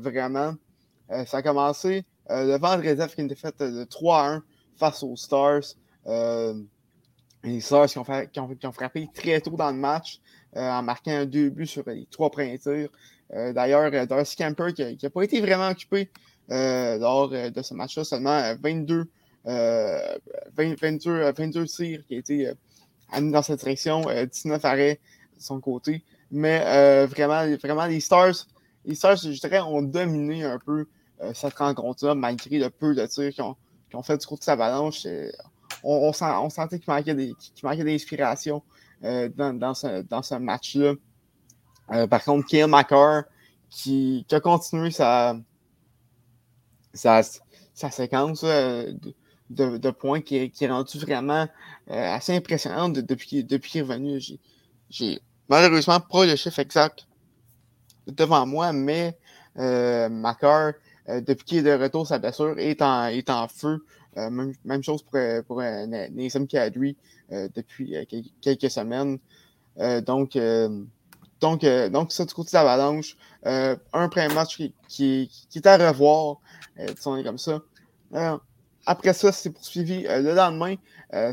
vraiment. ça a commencé euh, le vendredi avec une défaite de 3-1 face aux Stars. Euh, les Stars qui ont, qui, ont, frappé très tôt dans le match euh, en marquant deux buts sur les trois premiers tirs. D'ailleurs, Darcy Camper qui n'a pas été vraiment occupé lors de ce match-là, seulement 22, 22, 22 tirs qui ont été amenés dans cette direction, 19 arrêts de son côté. Mais vraiment, vraiment, les Stars, les Stars, je dirais, ont dominé un peu euh, cette rencontre-là, malgré le peu de tirs qu'ils ont, fait du côté de sa balance. On, on, sentait qu'il manquait d'inspiration euh, dans, ce, match-là. Euh, par contre, Kyle McCarr, qui, a continué sa, sa, séquence de, points qui, est rendue vraiment assez impressionnante depuis, depuis qu'il est revenu. J'ai malheureusement pas le chiffre exact devant moi, mais euh, euh, depuis qu'il est de retour, sa blessure est en, est en feu. Euh, même, chose pour, euh, pour Kadri depuis quelques semaines. donc, Donc, euh, donc ça, du côté de l'Avalanche, euh, un premier match qui, qui, qui est à revoir, euh, comme ça. Euh, après ça, c'est poursuivi euh, le lendemain,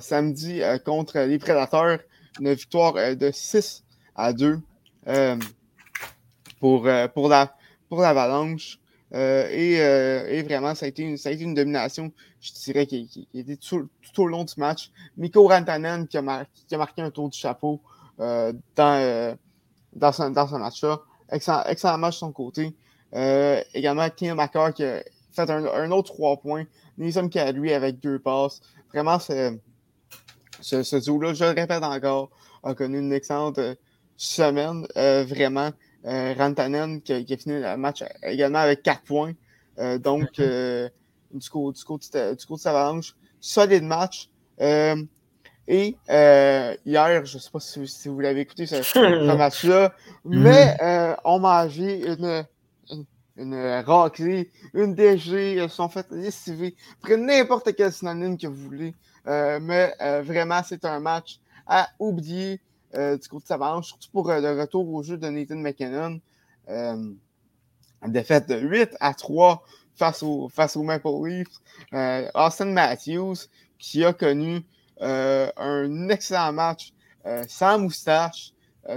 samedi, contre les Prédateurs, une victoire de 6 à 2 euh, pour, pour, la, pour l'Avalanche. Et, et vraiment, ça a, été une, ça a été une domination, je dirais, qui, qui, qui était tout, tout au long du match. Mikko Rantanen qui a, marqué un tour du chapeau dans, dans ce, dans match-là. Excellent, match de son côté. Également, Kim Makar qui a fait un, un autre 3 points. Nathan Kadri avec deux passes. Vraiment, ce, ce, ce duo-là, je le répète encore, a connu une excellente euh, semaine. Euh, vraiment, euh, Rantanen qui, a- qui a fini le match également avec 4 points. Euh, donc, euh, du côté du de- du côté de Avalanche, solide match. Et hier, je ne sais pas si, si vous l'avez écouté ce, ce *laughs* match-là, mais euh, on une, une, une raclée, une DG, se sont fait lessiver. Prenez n'importe quel synonyme que vous voulez. Euh, mais euh, vraiment, c'est un match à oublier euh, du côté de Avalanche, surtout pour le retour au jeu de Nathan McKinnon. Défaite de 8 à 3 face au, face au Maple Leafs. Austin Matthews, qui a connu un excellent match sans moustache,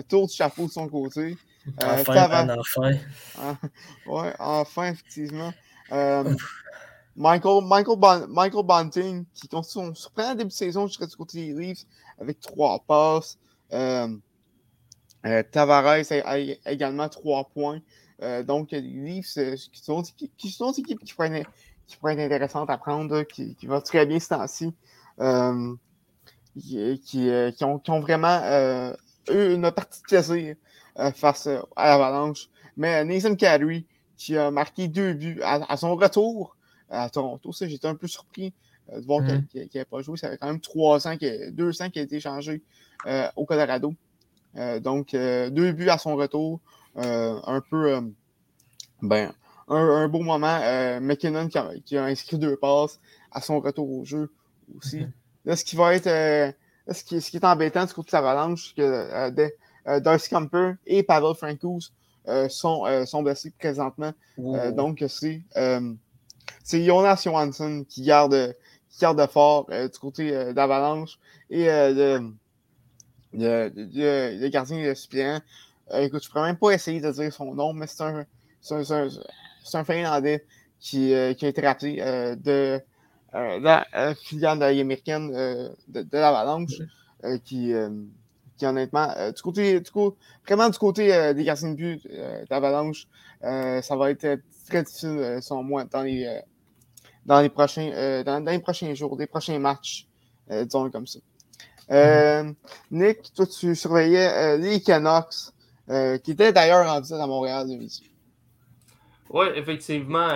tour de chapeau de son côté. Euh, Enfin, enfin. ah, ouais, enfin, effectivement. Euh, Michael, Michael, Bon- Michael Bunting, qui continue son surprenant début de saison, je serais du côté des Leafs, avec trois passes. Euh, euh, Tavares a, a également trois points. Euh, donc, les Leafs, qui sont, qui, qui sont des équipes qui pourraient, être- qui être intéressantes à prendre, qui, qui vont très bien ce temps-ci. Qui, ont, qui ont vraiment eu une partie de plaisir face euh, à l'Avalanche. Mais Nathan Kadri, qui a marqué deux buts à, à son retour à Toronto, ça, j'étais un peu surpris euh, de voir Mhm. qu'il n'avait pas joué. Ça fait quand même trois ans, deux ans qu'il a été échangé euh, au Colorado. Euh, donc, euh, deux buts à son retour. Euh, un peu, euh, ben, un, un beau moment. Euh, McKinnon qui a, qui a inscrit deux passes à son retour au jeu aussi. Mhm. Là, ce qui va être, euh, là, ce, qui, ce qui est embêtant du côté de l'Avalanche, c'est que euh, euh, Darcy Camper et Pavel Francouz euh, sont, euh, sont blessés présentement. Euh, donc, c'est euh, c'est Jonas Johansson qui garde, qui garde fort euh, du côté euh, d'Avalanche et euh, le, le, le- le gardien de suppléant. Euh, écoute, je pourrais même pas essayer de dire son nom, mais c'est un, c'est un, Finlandais qui, euh, qui a été rappelé euh, de euh, la euh, filiale américaine euh, de, de l'Avalanche, euh, qui, honnêtement, euh, du côté, du coup, vraiment du côté euh, des gardiens de but euh, d'Avalanche, ça va être très difficile, selon moi, dans les, dans les prochains, dans, les prochains jours, des prochains matchs, disons comme ça. Nick, toi, tu surveillais les Canucks, qui étaient d'ailleurs en visite à Montréal de midi. Oui, effectivement.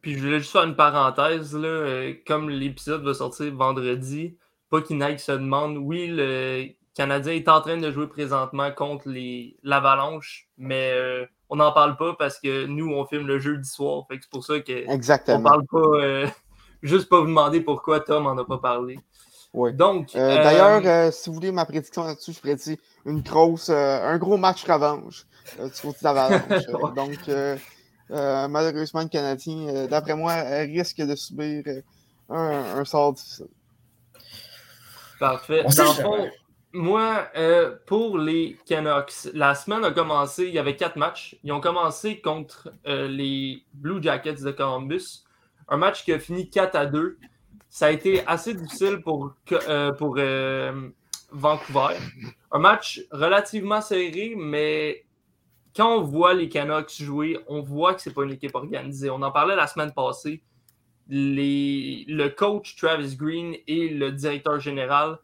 puis je voulais juste faire une parenthèse. Là, comme l'épisode va sortir vendredi, pas qu'il se demande. Oui, le Canadien est en train de jouer présentement contre les l'Avalanche, mais euh, on n'en parle pas parce que nous, on filme le jeudi soir. Fait que c'est pour ça qu'on Exactement. parle pas. euh, *laughs* juste pas vous demander pourquoi Tom en a pas parlé. Donc, Euh, euh, D'ailleurs, euh, si vous voulez ma prédiction là-dessus, je prédis une grosse, euh, un gros match revanche du côté de l'Avalanche. Ouais. *laughs* Donc, euh, euh, malheureusement, le Canadien, euh, d'après moi, risque de subir un, un sort difficile. Parfait. On Dans le jamais. fond, moi, euh, pour les Canucks, la semaine a commencé, il y avait quatre matchs. Ils ont commencé contre euh, les Blue Jackets de Columbus. Un match qui a fini 4 à 2. Ça a été assez difficile pour, euh, pour Vancouver. Un match relativement serré, mais quand on voit les Canucks jouer, on voit que c'est pas une équipe organisée. On en parlait la semaine passée. Le coach Travis Green et le directeur général,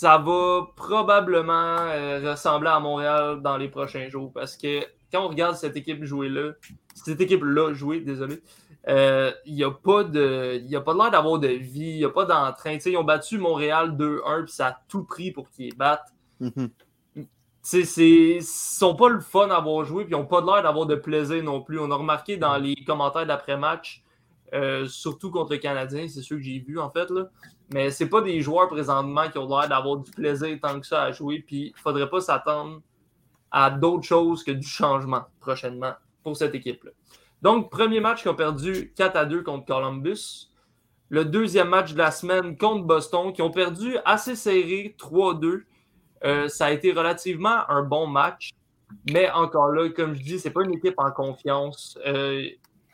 ça va probablement euh, ressembler à Montréal dans les prochains jours parce que quand on regarde cette équipe jouer là, cette équipe-là jouer, désolé, euh, il n'y a pas de, il y a pas l'air d'avoir de vie, il n'y a pas d'entrain. Ils ont battu Montréal 2-1 puis ça a tout pris pour qu'ils les battent. C'est, c'est, ils sont pas le fun à avoir joué, puis ils n'ont pas l'air d'avoir de plaisir non plus. On a remarqué dans les commentaires d'après-match, euh, surtout contre le Canadien, c'est ceux que j'ai vus en fait. Là. Mais c'est pas des joueurs présentement qui ont l'air d'avoir du plaisir tant que ça à jouer, puis il faudrait pas s'attendre à d'autres choses que du changement prochainement pour cette équipe-là. Donc, premier match qu'ils ont perdu 4 à 2 contre Columbus. Le deuxième match de la semaine contre Boston, qui ont perdu assez serré 3-2. Euh, ça a été relativement un bon match. Mais encore là, comme je dis, c'est pas une équipe en confiance. Euh,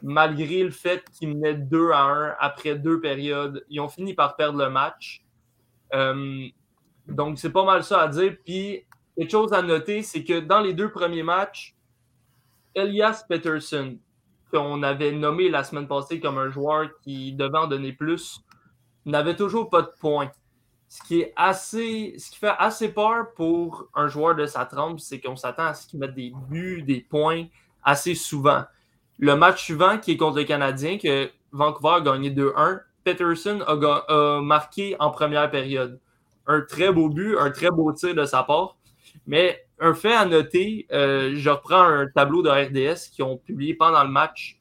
malgré le fait qu'ils menaient 2 à 1 après deux périodes, ils ont fini par perdre le match. Euh, donc, c'est pas mal ça à dire. Puis, quelque chose à noter, c'est que dans les deux premiers matchs, Elias Peterson, qu'on avait nommé la semaine passée comme un joueur qui devait en donner plus, n'avait toujours pas de points. Ce qui. Ce qui fait assez peur pour un joueur de sa trempe, c'est qu'on s'attend à ce qu'il mette des buts, des points assez souvent. Le match suivant, qui est contre le Canadien, que Vancouver a gagné 2-1, Peterson a, marqué en première période. Un très beau but, un très beau tir de sa part. Mais un fait à noter, euh, je reprends un tableau de RDS qui ont publié pendant le match.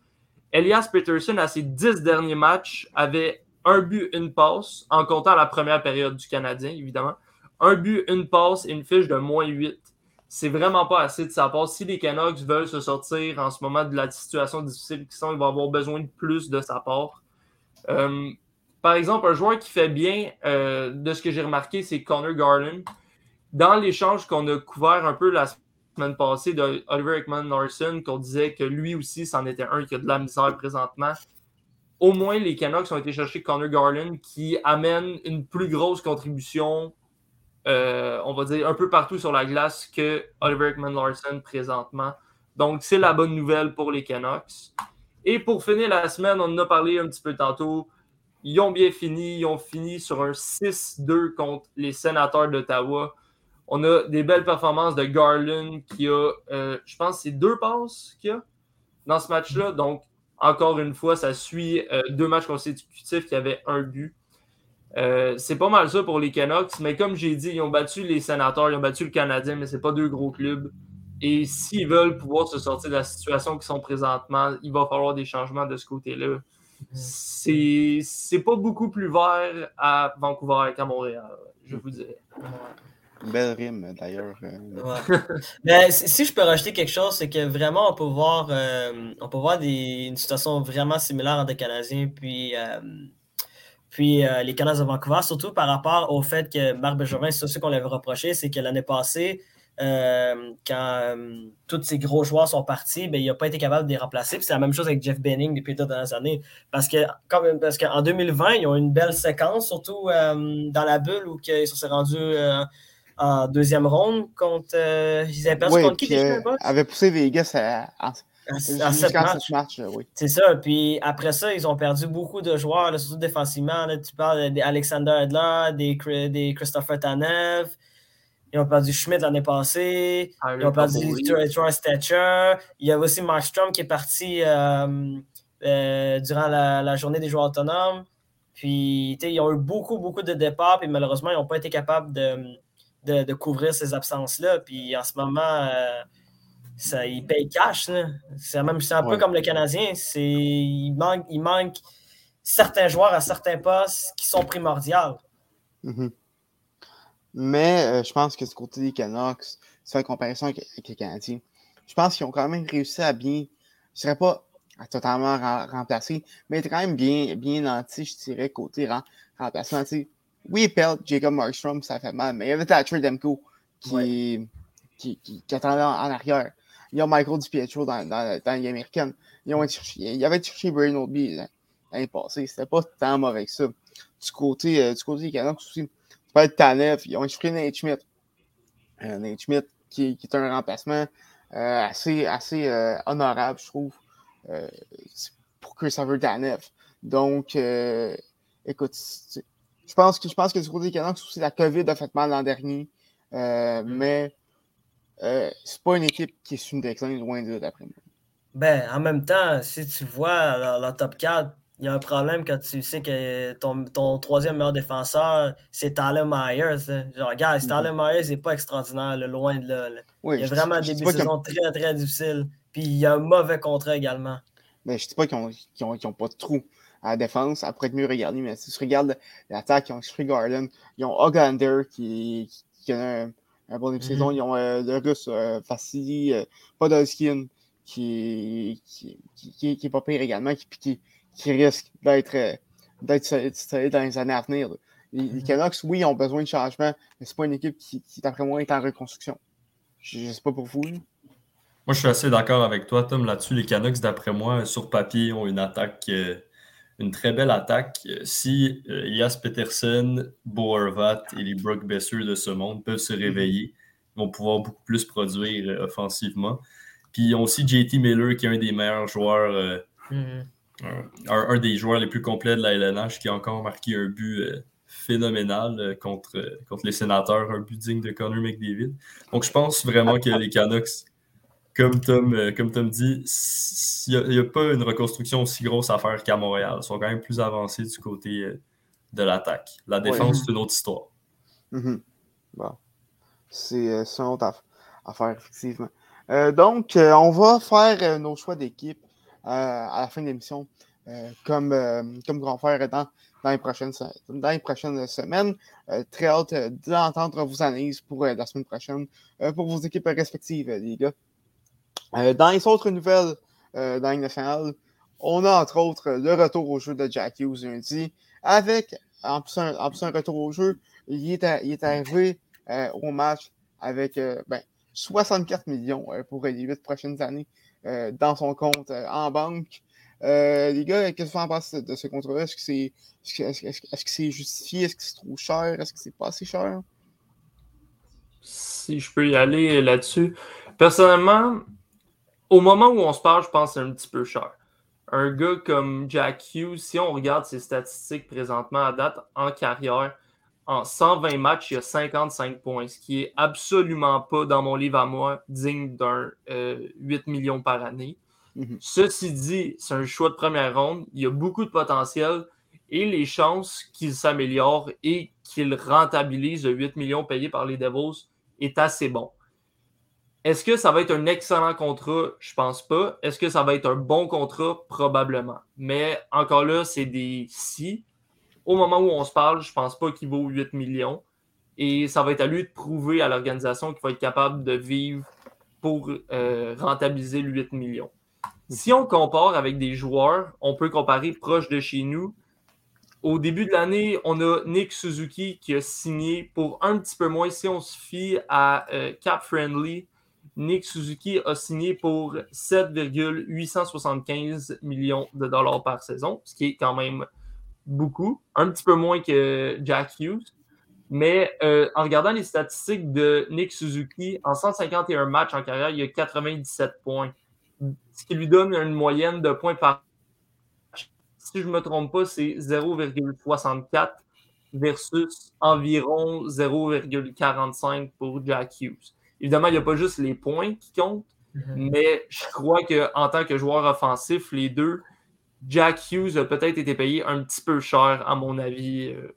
Elias Peterson, à ses dix derniers matchs, avait un but, une passe, en comptant la première période du Canadien, évidemment. Un but, une passe et une fiche de moins 8. C'est vraiment pas assez de sa part. Si les Canucks veulent se sortir en ce moment de la situation difficile qu'ils sont, ils vont avoir besoin de plus de sa part. Euh, par exemple, un joueur qui fait bien, euh, de ce que j'ai remarqué, c'est Connor Garland dans l'échange qu'on a couvert un peu la semaine passée de Oliver Ekman Larson, qu'on disait que lui aussi, c'en était un qui a de la misère présentement. Au moins, les Canucks ont été chercher Connor Garland qui amène une plus grosse contribution, euh, on va dire, un peu partout sur la glace que Oliver Ekman Larson présentement. Donc, c'est la bonne nouvelle pour les Canucks. Et pour finir la semaine, on en a parlé un petit peu tantôt. Ils ont bien fini. Ils ont fini sur un 6-2 contre les sénateurs d'Ottawa. On a des belles performances de Garland qui a, euh, je pense, c'est deux passes qu'il a dans ce match-là. Donc, encore une fois, ça suit euh, deux matchs consécutifs qui avaient un but. Euh, c'est pas mal ça pour les Canucks, mais comme j'ai dit, ils ont battu les Sénateurs, ils ont battu le Canadien, mais c'est pas deux gros clubs. Et s'ils veulent pouvoir se sortir de la situation qu'ils sont présentement, il va falloir des changements de ce côté-là. C'est pas beaucoup plus vert à Vancouver qu'à Montréal, je vous dirais. Belle rime, d'ailleurs. Ouais. Mais si je peux rajouter quelque chose, c'est que vraiment, on peut voir, euh, on peut voir des, une situation vraiment similaire entre les Canadiens puis, euh, puis euh, les Canadiens de Vancouver, surtout par rapport au fait que Marc Bergevin, c'est ce qu'on lui avait reproché, c'est que l'année passée, quand tous ces gros joueurs sont partis, ben, il n'a pas été capable de les remplacer. c'est la même chose avec Jeff Benning depuis les dernières années. Parce que parce qu'en 2020, ils ont une belle séquence, surtout dans la bulle où ils se sont rendus en deuxième ronde contre. Euh, ils avaient perdu contre qui déjà avait poussé Vegas à, à, à, sept matchs. oui. C'est ça. Puis après ça, ils ont perdu beaucoup de joueurs, surtout défensivement. tu parles d'Alexander Adler, des, des Christopher Tanev. Ils ont perdu Schmidt l'année passée. Ah, ils ont perdu Troy Stetcher. Il y avait aussi Markstrom qui est parti euh, euh, durant la, la, journée des joueurs autonomes. Puis, ils ont eu beaucoup, beaucoup de départs. Puis malheureusement, ils n'ont pas été capables de, de, couvrir ces absences-là. Puis en ce moment, euh, ça, il paye cash. C'est un peu comme le Canadien. Il manque, il manque certains joueurs à certains postes qui sont primordiaux. Mm-hmm. Mais euh, je pense que ce côté des Canucks, c'est en comparaison avec, les Canadiens. Je pense qu'ils ont quand même réussi à bien. Je ne serais pas totalement remplacé, mais quand même bien, bien nanti, je dirais, côté remplacement oui, il perd Jacob Markstrom, ça fait mal, mais il y avait Thatcher Demko qui, qui, qui, attendait en, arrière. Il y a Michael DiPietro dans, dans, dans les américaine. Ils, ont été il y avait cherché Brian Oldby l'année passée. C'était pas tant mauvais que ça. Du côté, euh, du côté des Canucks aussi, tu peux être Tanev. Ils ont cherché Nate Schmidt. Euh, Nate Schmidt qui, est un remplacement euh, assez, assez honorable, je trouve, pour Christopher Tanev. Donc, écoute, je pense que je pense que du côté des Canucks, aussi la COVID a fait mal l'an dernier. Mais euh, c'est pas une équipe qui est sur une déclin, loin de d'après moi. Ben, en même temps, si tu vois la, top 4, il y a un problème quand tu sais que ton, ton troisième meilleur défenseur, c'est Tyler Myers. Genre, regarde, mm-hmm. Tyler Myers n'est pas extraordinaire, loin de là. il y a vraiment des saisons très, très difficiles. Puis il y a un mauvais contrat également. Mais ben, je ne dis pas qu'ils n'ont ont, pas de trou à la défense. Après être mieux regardé, mais si tu regardes l'attaque, ils ont Free Garden, ils ont Oglander qui, qui, a Un début de Mhm. saison. Ils ont euh, le russe euh, Vassili euh, Podolskin qui, qui, qui, qui, est pas pire également, qui, qui, qui risque d'être d'être dans les années à venir. là. Les, les Mhm. Canucks, oui, ont besoin de changement, mais c'est pas une équipe qui, qui d'après moi, est en reconstruction. Je, je sais pas pour vous. là. Moi, je suis assez d'accord avec toi, Tom, là-dessus. Les Canucks, d'après moi, sur papier, ont une attaque, euh, une très belle attaque. Euh, Si euh, Elias Peterson, Bo Horvat et les Brock Besser de ce monde peuvent se réveiller, ils vont pouvoir beaucoup plus produire euh, offensivement. Puis ils ont aussi JT Miller, qui est un des meilleurs joueurs, euh, Mhm. un, un des joueurs les plus complets de la LNH, qui a encore marqué un but phénoménal contre, contre les sénateurs, un but digne de Connor McDavid. Donc je pense vraiment que les Canucks, comme Tom, euh, comme Tom dit, il n'y a, pas une reconstruction aussi grosse à faire qu'à Montréal. Ils sont quand même plus avancés du côté euh, de l'attaque. La défense, Ouais. c'est une autre histoire. Mhm. Bon. C'est euh, c'est un autre aff- affaire, effectivement. Euh, donc, euh, on va faire euh, nos choix d'équipe à la fin de l'émission, comme, comme on va faire dans, dans, les prochaines, dans les prochaines semaines. Très hâte d'entendre vos analyses pour la semaine prochaine, pour vos équipes respectives, les gars. Euh, dans les autres nouvelles euh, dans on a entre autres le retour au jeu de Jack Hughes lundi, avec en plus un, retour au jeu il est, arrivé euh, au match avec euh, ben, 64 millions pour les huit prochaines années dans son compte en banque. Les gars, qu'est-ce que vous en pensez de ce contrat-là? Est-ce que c'est justifié? Est-ce que c'est trop cher? Est-ce que c'est pas assez cher? Si je peux y aller là-dessus. Personnellement, au moment où on se parle, je pense que c'est un petit peu cher. Un gars comme Jack Hughes, si on regarde ses statistiques présentement à date en carrière, en 120 matchs, il y a 55 points, ce qui est absolument pas, dans mon livre à moi, digne d'un euh, 8 millions par année. Mhm. Ceci dit, c'est un choix de première ronde. Il y a beaucoup de potentiel et les chances qu'il s'améliore et qu'il rentabilise le 8 millions payés par les Devils est assez bon. Est-ce que ça va être un excellent contrat? Je pense pas. Est-ce que ça va être un bon contrat? Probablement. Mais encore là, c'est des si. Au moment où on se parle, je pense pas qu'il vaut 8 millions. Et ça va être à lui de prouver à l'organisation qu'il va être capable de vivre pour euh, rentabiliser le 8 millions. Si on compare avec des joueurs, on peut comparer proche de chez nous. Au début de l'année, on a Nick Suzuki qui a signé pour un petit peu moins. Si on se fie à euh, Cap Friendly, Nick Suzuki a signé pour 7,875 millions de dollars par saison, ce qui est quand même beaucoup, un petit peu moins que Jack Hughes. Mais euh, en regardant les statistiques de Nick Suzuki, en 151 matchs en carrière, il a 97 points, ce qui lui donne une moyenne de points par match. Si je ne me trompe pas, c'est 0,64 versus environ 0,45 pour Jack Hughes. Évidemment, il n'y a pas juste les points qui comptent, Mhm. mais je crois qu'en tant que joueur offensif, les deux, Jack Hughes a peut-être été payé un petit peu cher, à mon avis, euh,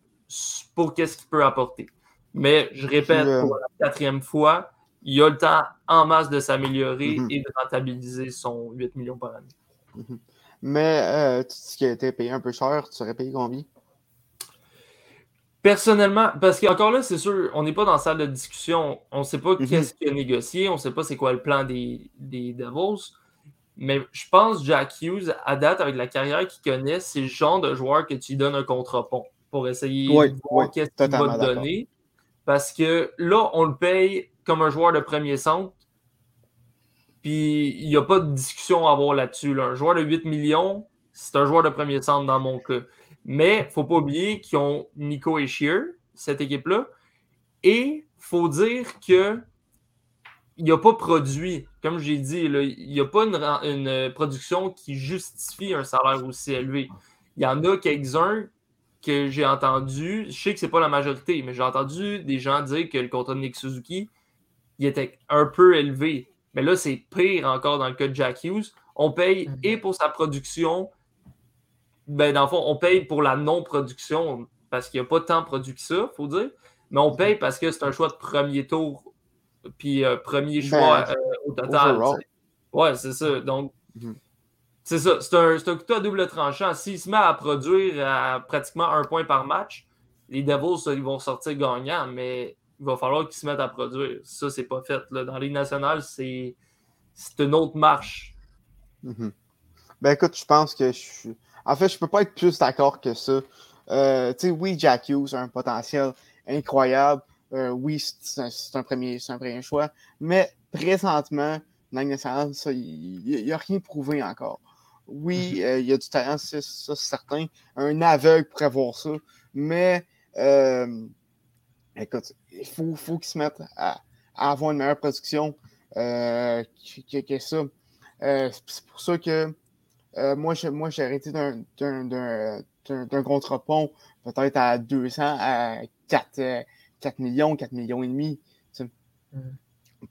pour qu'est-ce qu'il peut apporter. Mais je répète Puis, euh, pour la quatrième fois, il a le temps en masse de s'améliorer Mhm. et de rentabiliser son 8 millions par année. Mais euh, tout ce qui a été payé un peu cher, tu serais payé combien? Personnellement, parce qu'encore là, c'est sûr, on n'est pas dans la salle de discussion. On ne sait pas Mhm. qu'est-ce qu'il a négocié, on ne sait pas c'est quoi le plan des, des Devils. Mais je pense Jack Hughes, à date, avec la carrière qu'il connaît, c'est le genre de joueur que tu lui donnes un contre-pont pour essayer Oui, de voir oui, qu'est-ce qu'il va te donner. Parce que là, on le paye comme un joueur de premier centre. Puis il n'y a pas de discussion à avoir là-dessus. là. Un joueur de 8 millions, c'est un joueur de premier centre dans mon cas. Mais il ne faut pas oublier qu'ils ont Nico et Shear, cette équipe-là. Et il faut dire que il n'a pas produit. Comme j'ai dit, là, il n'y a pas une production qui justifie un salaire aussi élevé. Il y en a quelques-uns que j'ai entendu. Je sais que ce n'est pas la majorité, mais j'ai entendu des gens dire que le contrat de Nick Suzuki il était un peu élevé. Mais là, c'est pire encore dans le cas de Jack Hughes. On paye Mhm. et pour sa production, ben, dans le fond, on paye pour la non-production parce qu'il n'y a pas tant produit que ça, il faut dire. Mais on paye parce que c'est un choix de premier tour, puis euh, premier choix Ben, euh, au total. Ouais, c'est ça. Donc, Mhm. c'est ça. C'est un, un couteau à double tranchant. S'il se met à produire à pratiquement un point par match, les Devils, ils vont sortir gagnants. Mais il va falloir qu'ils se mettent à produire. Ça, c'est pas fait. Là. Dans la Ligue nationale, c'est c'est une autre marche. Mhm. Ben écoute, je pense que je suis. En fait, je peux pas être plus d'accord que ça. Euh, tu sais, oui, Jack Hughes a un potentiel incroyable. Euh, oui, c'est un, premier, un premier choix. Mais présentement, nationale, ça, il n'y a rien prouvé encore. Oui, euh, il y a du talent, c'est ça, c'est certain. Un aveugle pourrait voir ça. Mais euh, écoute, il faut, faut qu'ils se mettent à, à avoir une meilleure production que, que- que ça. C'est pour ça que euh, moi, je- moi, j'ai arrêté d'un- d'un- d'un d'un- d'un contrat pont peut-être à 200, à 4, euh, 4 millions, 4 millions et demi. tu sais. Mhm.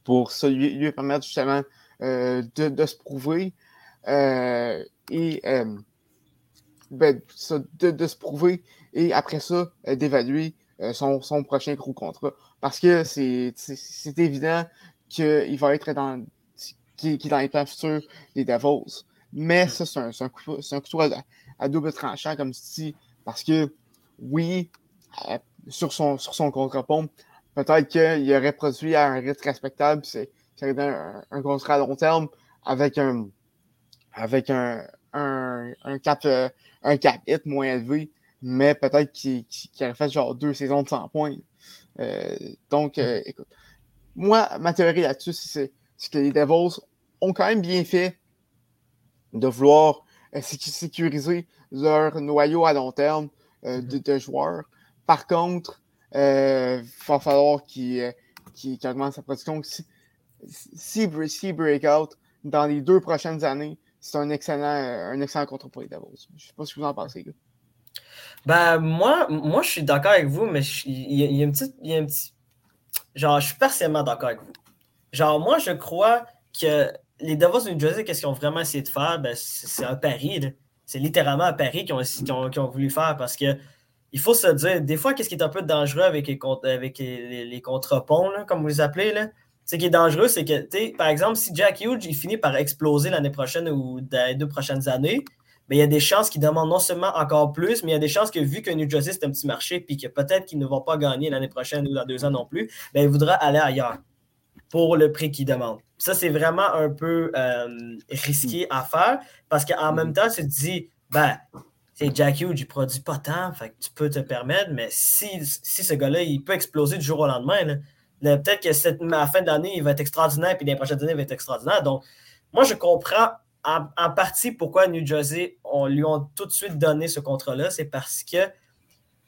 Pour ça, lui, lui permettre justement euh, de, de se prouver euh, et euh, ben, ça, de, de se prouver et après ça, euh, d'évaluer euh, son, son prochain gros contrat. Parce que c'est c'est- c'est évident qu'il va être dans, est dans les plans futurs des Devils. Mais ça, c'est un, un, couteau, un couteau à, double tranchant, comme dis, parce que oui, euh, sur, son, sur son contre-pompe, peut-être qu'il aurait produit à un rythme respectable, c'est un, un contrat à long terme avec un avec un, un, un cap euh, hit moins élevé, mais peut-être qu'il aurait fait genre deux saisons de 100 points. Euh, donc, écoute, moi, ma théorie là-dessus, c'est que les Devils ont quand même bien fait de vouloir euh, sécu- sécuriser leur noyau à long terme euh, de, de joueurs. Par contre, euh, il va falloir qu'ils euh, qu'ils- qu'ils augmentent sa production. Si, si, si breakout dans les deux prochaines années, c'est un excellent, euh, un excellent contrat pour les Devils. Je sais pas ce que vous en pensez, gars. Ben, moi, moi, je suis d'accord avec vous, mais il y, a- il y a une petite. il y a un petit... Genre, je suis partiellement d'accord avec vous. Genre, moi, je crois que les Devils de New Jersey, qu'est-ce qu'ils ont vraiment essayé de faire? Ben, c'est un pari. C'est littéralement un pari qu'ils ont, voulu faire parce que il faut se dire, des fois, qu'est-ce qui est un peu dangereux avec les, avec les, comme vous les appelez, ce qui est dangereux, c'est que, par exemple, si Jack Hughes il finit par exploser l'année prochaine ou dans les deux prochaines années, ben, il y a des chances qu'il demande non seulement encore plus, mais il y a des chances que vu que New Jersey, c'est un petit marché, puis que peut-être qu'ils ne vont pas gagner l'année prochaine ou dans deux ans non plus, ben, il voudra aller ailleurs pour le prix qu'il demande. Ça, c'est vraiment un peu euh, risqué à faire parce qu'en même temps, tu te dis, ben, c'est Jack Hughes, il produit pas tant, fait que tu peux te permettre, mais si, si ce gars-là, il peut exploser du jour au lendemain, là, là, peut-être que cette, à la fin de l'année, il va être extraordinaire, puis les prochaines années, il va être extraordinaire. Donc, moi, je comprends en, en partie pourquoi New Jersey, on lui ont tout de suite donné ce contrat-là, c'est parce que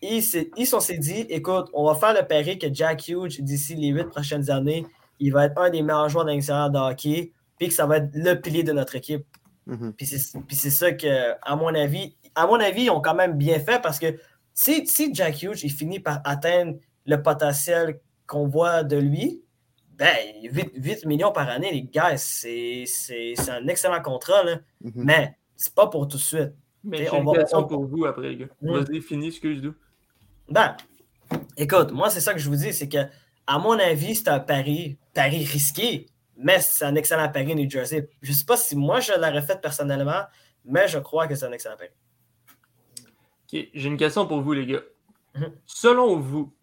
ils ils se sont dit, écoute, on va faire le pari que Jack Hughes, d'ici les huit prochaines années, il va être un des meilleurs joueurs dans l'extérieur de hockey, puis que ça va être le pilier de notre équipe. Mhm. Puis c'est puis c'est ça que, à mon avis, à mon avis, ils ont quand même bien fait parce que si, si Jack Hughes il finit par atteindre le potentiel qu'on voit de lui, ben 8, 8 millions par année, les gars, c'est c'est- c'est un excellent contrat, là. Mhm. mais c'est pas pour tout de suite. Mais j'ai on une va- question on- pour vous après, les gars. Mm. Vas-y, finis, excuse-nous. Ben, écoute, moi, c'est ça que je vous dis, c'est que, à mon avis, c'est un pari, pari risqué, mais c'est un excellent pari New Jersey. Je ne sais pas si moi, je l'aurais fait personnellement, mais je crois que c'est un excellent pari. Ok, J'ai une question pour vous, les gars. Mhm. Selon vous,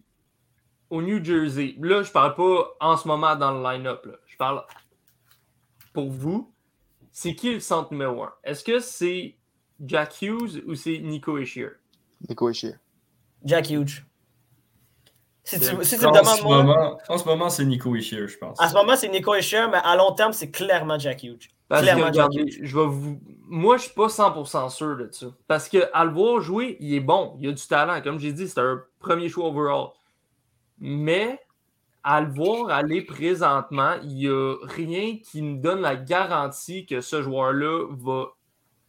au New Jersey, là, je parle pas en ce moment dans le line-up, là. je parle pour vous, c'est qui le centre numéro un? Est-ce que c'est Jack Hughes ou c'est Nico Ishier? Nico Ishii. Jack Hughes. Si tu, si tu me en, demandes ce moi, moment, en ce moment, c'est Nico Ishier, je pense. à ce moment, c'est Nico Escher, mais à long terme, c'est clairement Jack Hughes. Parce que, Clairement, Jack Hughes. je vais vous... Moi, je suis pas 100% sûr de ça. Parce que à le voir jouer, il est bon. Il a du talent. Comme j'ai dit, c'est un premier choix overall. Mais à le voir aller présentement, il n'y a rien qui me donne la garantie que ce joueur-là va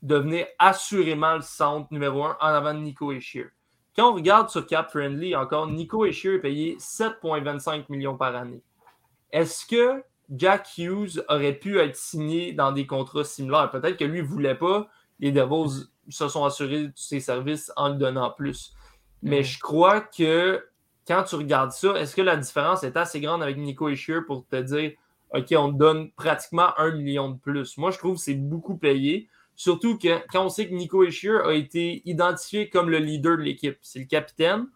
devenir assurément le centre numéro un en avant de Nico Eshier. Quand on regarde sur Cap Friendly, encore, Nico Eshier est payé 7,25 millions par année. Est-ce que Jack Hughes aurait pu être signé dans des contrats similaires? Peut-être que lui ne voulait pas. Les Devils se sont assurés de ses services en lui donnant plus. Mais Mhm. je crois que quand tu regardes ça, est-ce que la différence est assez grande avec Nico Eshier pour te dire OK, on te donne pratiquement un million de plus? Moi, je trouve que c'est beaucoup payé. Surtout que quand on sait que Nico Eshier a été identifié comme le leader de l'équipe, c'est le capitaine.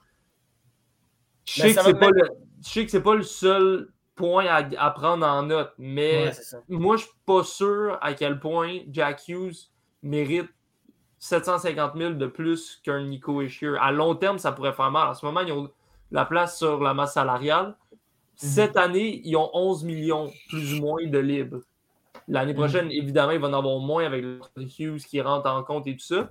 Je Mais sais que c'est pas le. je sais que c'est pas le seul point à, à prendre en note, mais Ouais, moi, je suis pas sûr à quel point Jack Hughes mérite 750 000 de plus qu'un Nico Ishier. À long terme, ça pourrait faire mal. En ce moment, ils ont la place sur la masse salariale. Cette année, ils ont 11 millions, plus ou moins, de libres. L'année prochaine, évidemment, il va en avoir moins avec le Hughes qui rentre en compte et tout ça.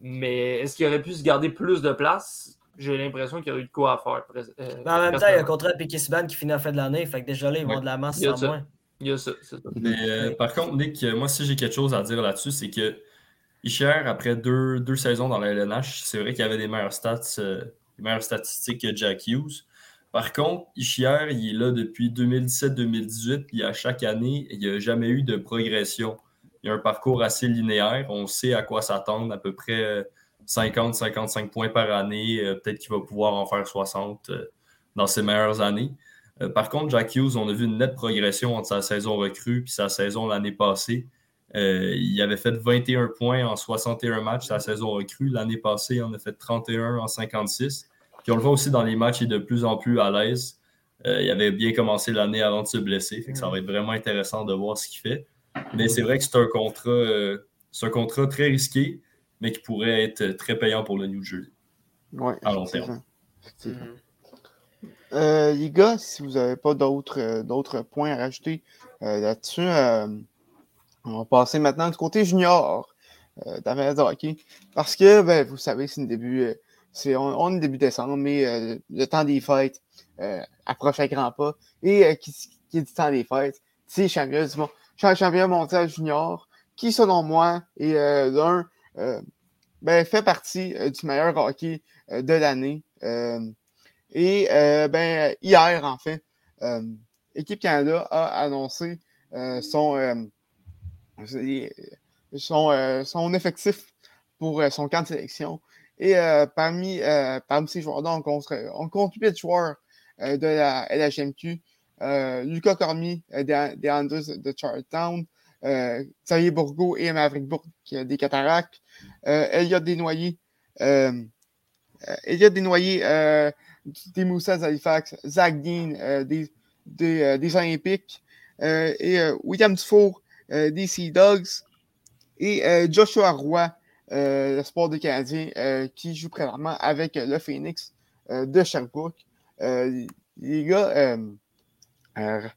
Mais est-ce qu'il aurait pu se garder plus de place? J'ai l'impression qu'il y aurait eu de quoi à faire. euh, Mais en même temps, il y a un contrat de Piquet Subban qui finit à la fin de l'année. Fait que déjà là, ils vont Ouais. de la masse a sans ça. moins. Il y a ça. Mais, euh, par contre, Nick, euh, moi, si j'ai quelque chose à dire là-dessus, c'est que Isher, après deux, deux saisons dans la LNH, c'est vrai qu'il y avait des meilleures stats, euh, des meilleures statistiques que Jack Hughes. Par contre, Ishier, il est là depuis 2017-2018, puis à chaque année, il n'y a jamais eu de progression. Il y a un parcours assez linéaire. On sait à quoi s'attendre, à peu près euh, 50-55 points par année. Euh, Peut-être qu'il va pouvoir en faire 60 euh, dans ses meilleures années. Euh, par contre, Jack Hughes, on a vu une nette progression entre sa saison recrue et sa saison l'année passée. Euh, il avait fait 21 points en 61 matchs sa saison recrue. L'année passée, il en a fait 31 en 56. Puis on le voit aussi dans les matchs, il est de plus en plus à l'aise. Euh, il avait bien commencé l'année avant de se blesser. Fait que ça va être vraiment intéressant de voir ce qu'il fait. Mais c'est vrai que c'est un contrat, euh, c'est un contrat très risqué, mais qui pourrait être très payant pour le New Jersey. Ouais, À long. Effectivement. Euh, les gars, si vous n'avez pas d'autres points à rajouter là-dessus, on va passer maintenant du côté junior euh, hockey. Parce que, ben, vous savez, c'est le début, on, est début décembre, mais euh, le temps des fêtes euh, approche à grands pas. Et euh, qui, qui dit temps des fêtes, c'est champion du monde, cha- champion mondial junior, qui, selon moi, est ben, fait partie du meilleur hockey de l'année. Et ben, hier, en fait, Équipe Canada a annoncé son, son, son effectif pour son camp de sélection. Et euh, parmi, parmi ces joueurs-là, on compte, on compte 8 joueurs euh, de la LHMQ. Euh, Lucas Cormier des, des Anders de Charlottetown, Xavier Bourgault et Maverick Bourg des Cataractes, Elliot Desnoyers, Elliot Desnoyers des Moussas d'Halifax, Zach Dean des, des, des Olympiques et William Dufour des Sea Dogs. Et Joshua Roy, le sport des Canadiens, euh, qui joue présentement avec euh, le Phoenix euh, de Sherbrooke. Euh, les gars, euh, euh,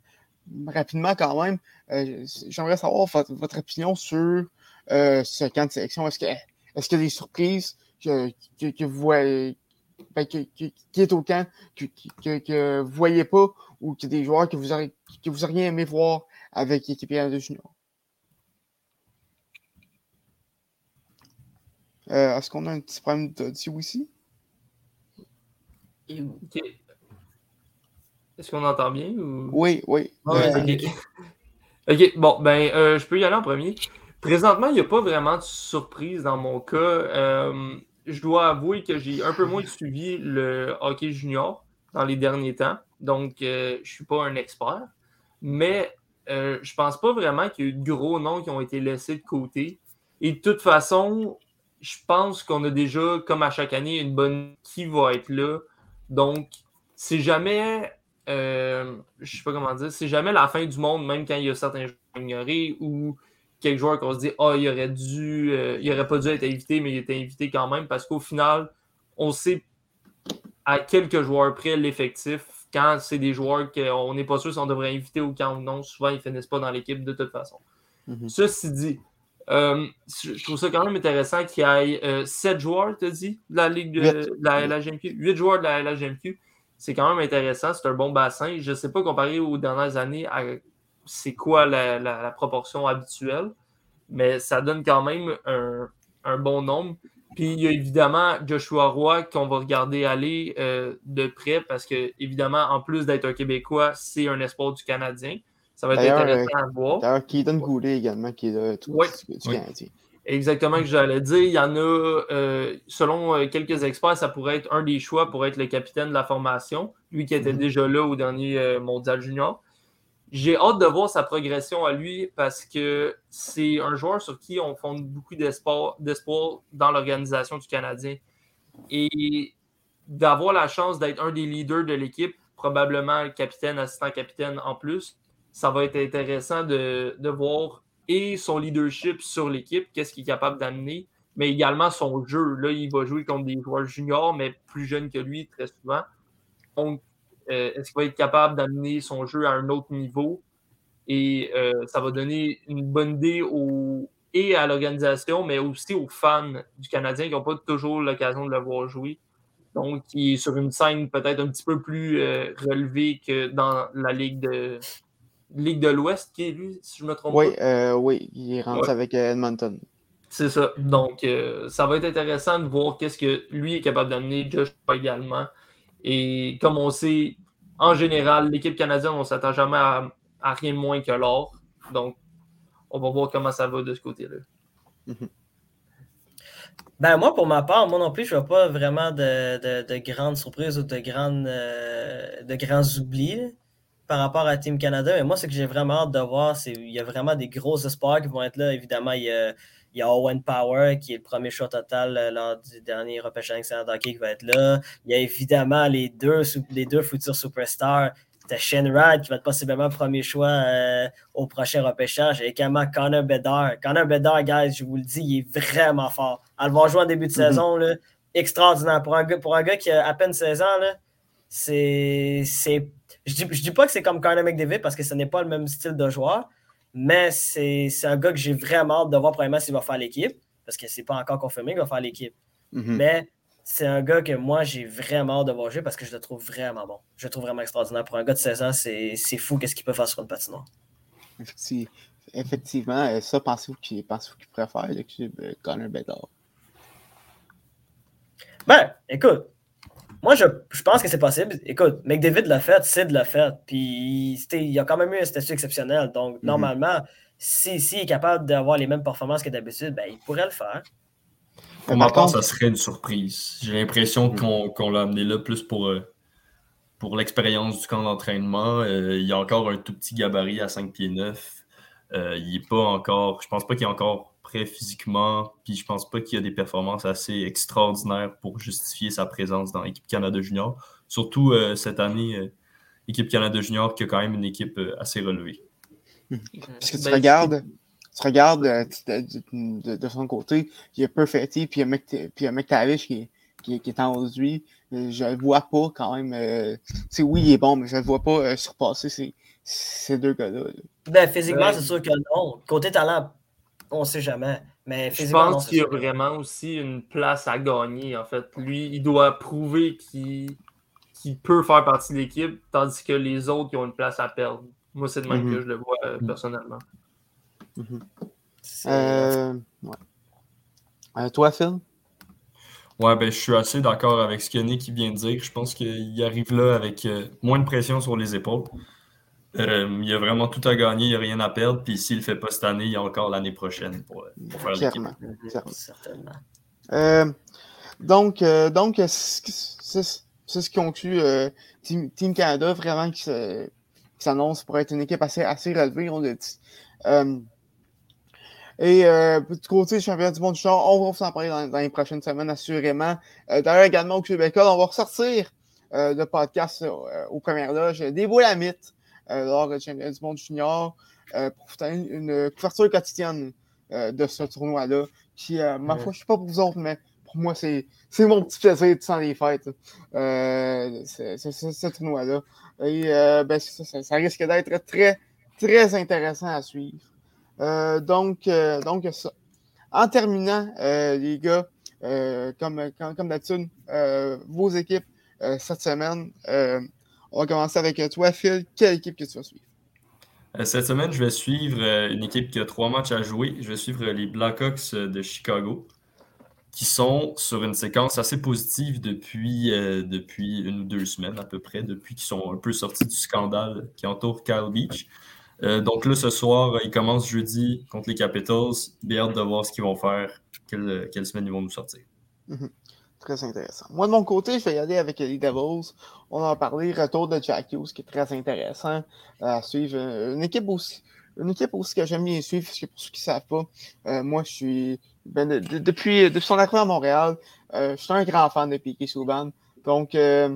rapidement quand même, euh, j'aimerais savoir votre, opinion sur euh, ce camp de sélection. Est-ce que est-ce qu'il y a des surprises que, que, que vous voyez, ben, que- que- qui est au camp que, que, que vous voyez pas ou a des joueurs que vous auriez, que vous auriez aimé voir avec l'équipe de junior? Euh, Est-ce qu'on a un petit problème d'audio ici? Ok. Est-ce qu'on entend bien ou... Oui, oui. Ouais, Euh, ok. *laughs* Ok, bon, ben, euh, je peux y aller en premier. Présentement, il n'y a pas vraiment de surprise dans mon cas. Je dois avouer que j'ai un peu moins suivi le hockey junior dans les derniers temps. Donc, je ne suis pas un expert. Mais je pense pas vraiment qu'il y a eu de gros noms qui ont été laissés de côté. Et de toute façon, je pense qu'on a déjà, comme à chaque année, une bonne qui va être là. Donc, c'est jamais euh, je sais pas comment dire, c'est jamais la fin du monde, même quand il y a certains joueurs ignorés ou quelques joueurs qu'on se dit, ah, il aurait dû, euh, il aurait pas dû être invité, mais il était invité quand même, parce qu'au final, on sait à quelques joueurs près l'effectif. Quand c'est des joueurs qu'on n'est pas sûr si on devrait inviter ou non, souvent ils finissent pas dans l'équipe de toute façon. Mhm. Ceci dit, euh, je trouve ça quand même intéressant qu'il y ait euh, 7 joueurs, tu dit, de la Ligue de, la LHMQ. 8 joueurs de la LHMQ. C'est quand même intéressant. C'est un bon bassin. Je ne sais pas comparé aux dernières années, à c'est quoi la, la- la proportion habituelle, mais ça donne quand même un, un bon nombre. Puis il y a évidemment Joshua Roy qu'on va regarder aller euh, de près parce que, évidemment, en plus d'être un Québécois, c'est un espoir du Canadien. Ça va être intéressant à voir. D'ailleurs, Keaton Goulet également, qui est là, tout Ouais. du, du Oui. Canadien. Exactement ce que j'allais dire. Il y en a, euh, selon euh, quelques experts, ça pourrait être un des choix pour être le capitaine de la formation, lui qui était Mhm. déjà là au dernier euh, mondial junior. J'ai hâte de voir sa progression à lui parce que c'est un joueur sur qui on fonde beaucoup d'espoir d'espoir dans l'organisation du Canadien. Et d'avoir la chance d'être un des leaders de l'équipe, probablement capitaine, assistant capitaine en plus. Ça va être intéressant de, de voir et son leadership sur l'équipe, qu'est-ce qu'il est capable d'amener, mais également son jeu. Là, il va jouer contre des joueurs juniors, mais plus jeunes que lui très souvent. Donc, euh, est-ce qu'il va être capable d'amener son jeu à un autre niveau? Et euh, ça va donner une bonne idée au, et à l'organisation, mais aussi aux fans du Canadien qui n'ont pas toujours l'occasion de le voir jouer. Donc, il est sur une scène peut-être un petit peu plus euh, relevée que dans la Ligue de Ligue de l'Ouest, qui est lui, si je me trompe Oui, pas. euh, oui, il rentre Ouais. avec euh, Edmonton. C'est ça. Donc, euh, ça va être intéressant de voir qu'est-ce que lui est capable d'amener, Josh également. Et comme on sait, en général, l'équipe canadienne, on ne s'attend jamais à, à rien de moins que l'or. Donc, on va voir comment ça va de ce côté-là. Ben moi, pour ma part, moi non plus, je ne vois pas vraiment de, de, de grandes surprises ou de, grandes, euh, de grands oublis par rapport à Team Canada. Mais moi, ce que j'ai vraiment hâte de voir, c'est qu'il y a vraiment des gros espoirs qui vont être là. Évidemment, il y a, il y a Owen Power, qui est le premier choix total euh, lors du dernier repêchage national hockey qui va être là. Il y a évidemment les deux, les deux futurs superstars. C'était Shane Rad qui va être possiblement premier choix euh, au prochain repêchage. Et également Connor Bedard. Connor Bedard, guys, je vous le dis, il est vraiment fort. À le voir jouer en début de Mhm. saison, là, extraordinaire. Pour un, gars, pour un gars qui a à peine 16 ans, c'est. Je dis, je dis pas que c'est comme Connor McDavid parce que ce n'est pas le même style de joueur, mais c'est un gars que j'ai vraiment hâte de voir, premièrement, s'il va faire l'équipe, parce que c'est pas encore confirmé qu'il va faire l'équipe. Mhm. Mais c'est un gars que moi, j'ai vraiment hâte de voir jouer parce que je le trouve vraiment bon. Je le trouve vraiment extraordinaire. Pour un gars de 16 ans, c'est fou qu'est-ce qu'il peut faire sur une patinoire. Effecti- Effectivement, euh, ça, pensez-vous qu'il pensez qu'il pourrait faire le club euh, Connor Bedard? Ben, écoute, moi, je, je pense que c'est possible. Écoute, McDavid l'a fait, Sid l'a fait, puis c'était- il a quand même eu un statut exceptionnel. Donc, Mhm. normalement, s'il si, est capable d'avoir les mêmes performances que d'habitude, ben, il pourrait le faire. Pour ma par part, ça serait une surprise. J'ai l'impression Mm. qu'on qu'on l'a amené là plus pour, euh, pour l'expérience du camp d'entraînement. Euh, il y a encore un tout petit gabarit à 5 pieds 9. Euh, il est pas encore. Je pense pas qu'il est encore prêt physiquement. Puis je pense pas qu'il y a des performances assez extraordinaires pour justifier sa présence dans l'équipe Canada Junior. Surtout euh, cette année, euh, équipe Canada Junior qui a quand même une équipe euh, assez relevée. Parce que tu Ben, regardes, tu regardes euh, de, de- de- de son côté, il y a Perfetti, puis il y a McTavish qui, est- qui, est- qui est en haut de lui. Je le vois pas quand même. euh, oui, il est bon, mais je le vois pas euh, surpasser ces, ces deux gars-là. là. Ben, physiquement, c'est sûr que non. Côté talent, on sait jamais. Mais Je pense qu'il y a vraiment aussi une place à gagner, en fait. Lui, il doit prouver qu'il qu'il peut faire partie de l'équipe, tandis que les autres, ils ont une place à perdre. Moi, c'est de même Mhm. que je le vois euh, Mhm. personnellement. c'est- Euh, ouais. Euh, toi, Phil? Ouais, ben, je suis assez d'accord avec ce que Nick vient de dire. Je pense qu'il arrive là avec euh, moins de pression sur les épaules. Euh, il a vraiment tout à gagner, il n'y a rien à perdre. Puis s'il ne le fait pas cette année, il y a encore l'année prochaine pour, euh, pour faire l'équipe. Clairement. Clairement. Certainement. Euh, donc, euh, donc c'est c'est- c'est ce qui conclut euh, Team, Team Canada, vraiment qui se- qui s'annonce pour être une équipe assez, assez relevée, on l'a dit. Euh, et euh, du côté du championnat du monde du char, on va s'en parler dans, dans les prochaines semaines, assurément. Euh, D'ailleurs, également au École, on va ressortir euh, le podcast euh, aux premières loges des Boulamites lors du championnat du monde junior euh, pour donner une couverture quotidienne euh, de ce tournoi-là qui, euh, ma foi, je sais pas pour vous autres, mais pour moi, c'est mon petit plaisir de sans les fêtes. Euh, ce tournoi-là. Et euh, ben, ça, ça- ça risque d'être très, très intéressant à suivre. Euh, donc, euh, donc, ça. En terminant, euh, les gars, euh, comme, comme, comme d'habitude, euh, vos équipes euh, cette semaine, euh, on va commencer avec toi, Phil. Quelle équipe que tu vas suivre? Euh, Cette semaine, je vais suivre euh, une équipe qui a trois matchs à jouer. Je vais suivre euh, les Blackhawks euh, de Chicago, qui sont sur une séquence assez positive depuis, euh, depuis une ou deux semaines à peu près, depuis qu'ils sont un peu sortis du scandale qui entoure Kyle Beach. Euh, donc là, ce soir, euh, ils commencent jeudi contre les Capitals. J'ai hâte de voir ce qu'ils vont faire, quelle, quelle semaine ils vont nous sortir. Très intéressant. Moi, de mon côté, je vais y aller avec les Devils. On en a parlé, retour de Jack Hughes, qui est très intéressant à suivre. Euh, Une équipe aussi, une équipe aussi que j'aime bien suivre, parce que pour ceux qui ne savent pas, euh, moi, je suis, ben, de- de- depuis, depuis son arrivée à Montréal, euh, je suis un grand fan de Piquet Souban. Donc, euh,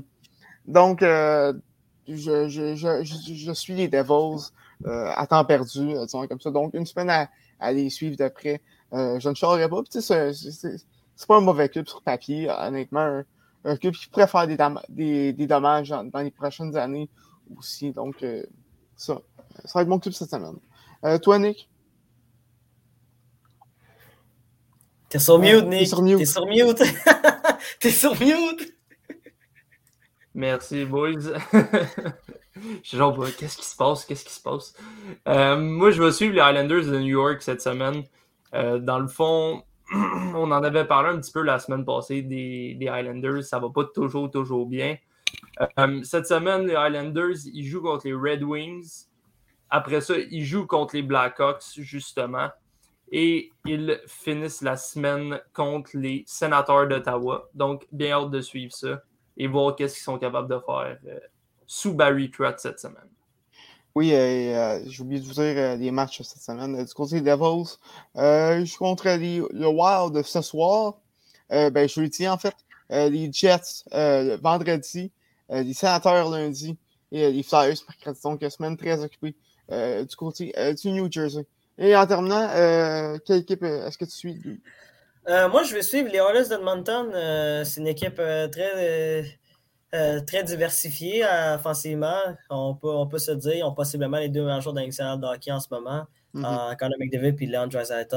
donc, euh, je, je, je, je, suis les Devils euh, à temps perdu, euh, disons comme ça. Donc, une semaine à, les suivre de près. Euh, je ne changerai pas. C'est- pas un mauvais club sur papier, honnêtement. Un, un club qui pourrait faire des, dam- des, des dommages dans, dans les prochaines années aussi. Donc, euh, ça, ça va être mon club cette semaine. Euh, toi, Nick? T'es sur mute, t'es Nick. sur mute. T'es sur mute. *laughs* T'es sur mute. Merci, boys. *laughs* Je suis genre, bah, qu'est-ce qui se passe? Qu'est-ce qui se passe? Euh, moi, je vais suivre les Highlanders de New York cette semaine. Euh, dans le fond, *clears throat* on en avait parlé un petit peu la semaine passée des, Highlanders. Ça va pas toujours, toujours bien. Euh, cette semaine, les Highlanders, ils jouent contre les Red Wings. Après ça, ils jouent contre les Blackhawks, justement. Et ils finissent la semaine contre les Sénateurs d'Ottawa. Donc, bien hâte de suivre ça et voir qu'est-ce qu'ils sont capables de faire euh, sous Barry Trotz cette semaine. Oui, euh, euh, j'ai oublié de vous dire euh, les matchs cette semaine. Euh, Du côté des Devils, euh, je suis contre les- le Wild ce soir. Euh, ben, jeudi, en fait. Euh, les Jets euh, vendredi. euh, les Sénateurs lundi. Et euh, les Flyers mercredi. Donc, semaine très occupée euh, du côté euh, du New Jersey. Et en terminant, euh, quelle équipe euh, est-ce que tu suis? Euh, moi, je vais suivre les Oilers d'Edmonton. Euh, c'est une équipe euh, très, euh, très diversifiée euh, offensivement. On peut, on peut se dire, ils ont possiblement les deux meilleurs joueurs dans l'excellent de hockey en ce moment, Mhm. euh, Connor McDavid et Leon Draisaitl.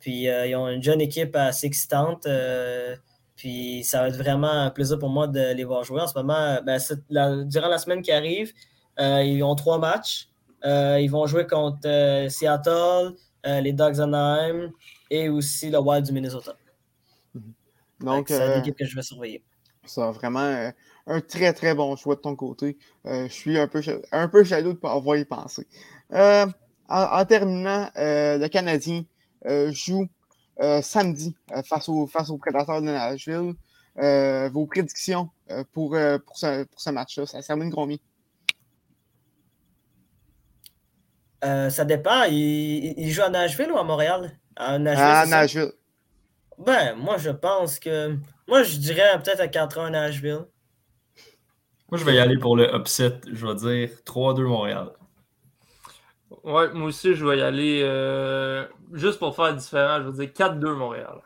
Puis ils ont une jeune équipe assez excitante. puis ça va être vraiment un plaisir pour moi de les voir jouer. En ce moment, ben, la- durant la semaine qui arrive, ils ont trois matchs. Ils vont jouer contre Seattle, les Dogs Anaheim et aussi le Wild du Minnesota. Donc, c'est l'équipe que je vais surveiller. Ça, vraiment un très très bon choix de ton côté. Euh, je suis un peu, un peu jaloux de pas avoir y pensé. Euh, en, en terminant, euh, le Canadien joue samedi face, au, face aux Prédateurs de Nashville. Vos prédictions pour, pour ce, pour ce match-là, ça termine combien? Ça dépend. Il, joue à Nashville ou à Montréal? À Nashville, À? Nashville. Ben, moi, je pense que. Moi, je dirais peut-être à 4 ans à Nashville. Moi, je vais y aller pour le upset. Je vais dire 3-2 Montréal. Ouais, moi aussi, je vais y aller euh, juste pour faire différent. Je vais dire 4-2 Montréal.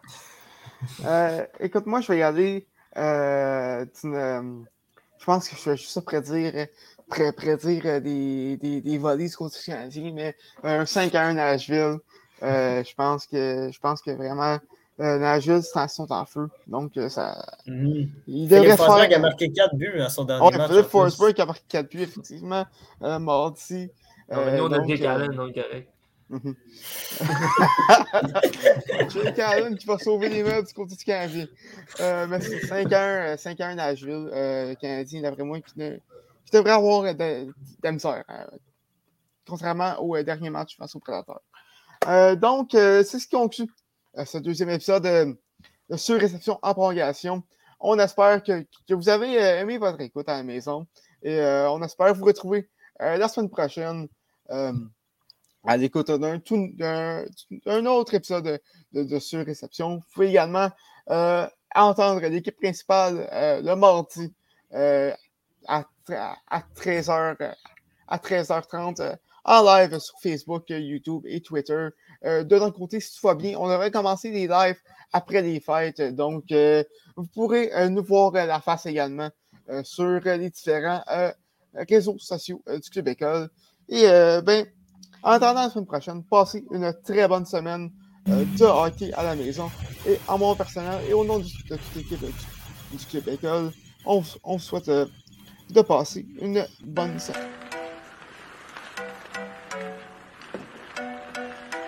Euh, écoute, moi, je vais y aller. euh, euh, je pense que je vais juste prédire, pré- prédire euh, des, des, des volets du côté canadien, mais un 5 à 1 Nashville. euh, je pense que je pense que vraiment euh, Nashville c'est en- sont en feu. Donc euh, ça. Il Philippe devrait Forsberg a faire. marqué 4 buts à son dernier Ouais, match. Philippe. Forsberg a marqué 4 buts, effectivement. Euh, mardi. Non, mais nous, on a donc, Jake euh, Allen, donc correct. Mhm. *laughs* Jake Allen qui va sauver les meubles du côté du Canadien. Euh, mais c'est 5-1 euh, 5-1 Nashville. Euh, le Canadien, d'après moi, qui, ne- qui devrait avoir euh, de, de la misère. euh, contrairement au euh, dernier match face aux Prédateurs. Euh, donc, euh, c'est ce qui conclut euh, ce deuxième épisode de Sur-réception en prolongation. On espère que, vous avez euh, aimé votre écoute à la maison. Et euh, on espère vous retrouver euh, la semaine prochaine. à l'écoute d'un d'un autre épisode de, Sur-Réception. Vous pouvez également entendre l'équipe principale le mardi à, à 13h, à 13h30 euh, en live sur Facebook, YouTube et Twitter. Euh, de notre côté, si tout va bien, on aurait commencé les lives après les fêtes. Donc, euh, vous pourrez euh, nous voir la face également sur les différents réseaux sociaux du Club École. Et ben, en attendant la semaine prochaine, passez une très bonne semaine de hockey à la maison. Et en mon personnel et au nom de toute l'équipe du, Club École, on, on souhaite de passer une bonne semaine.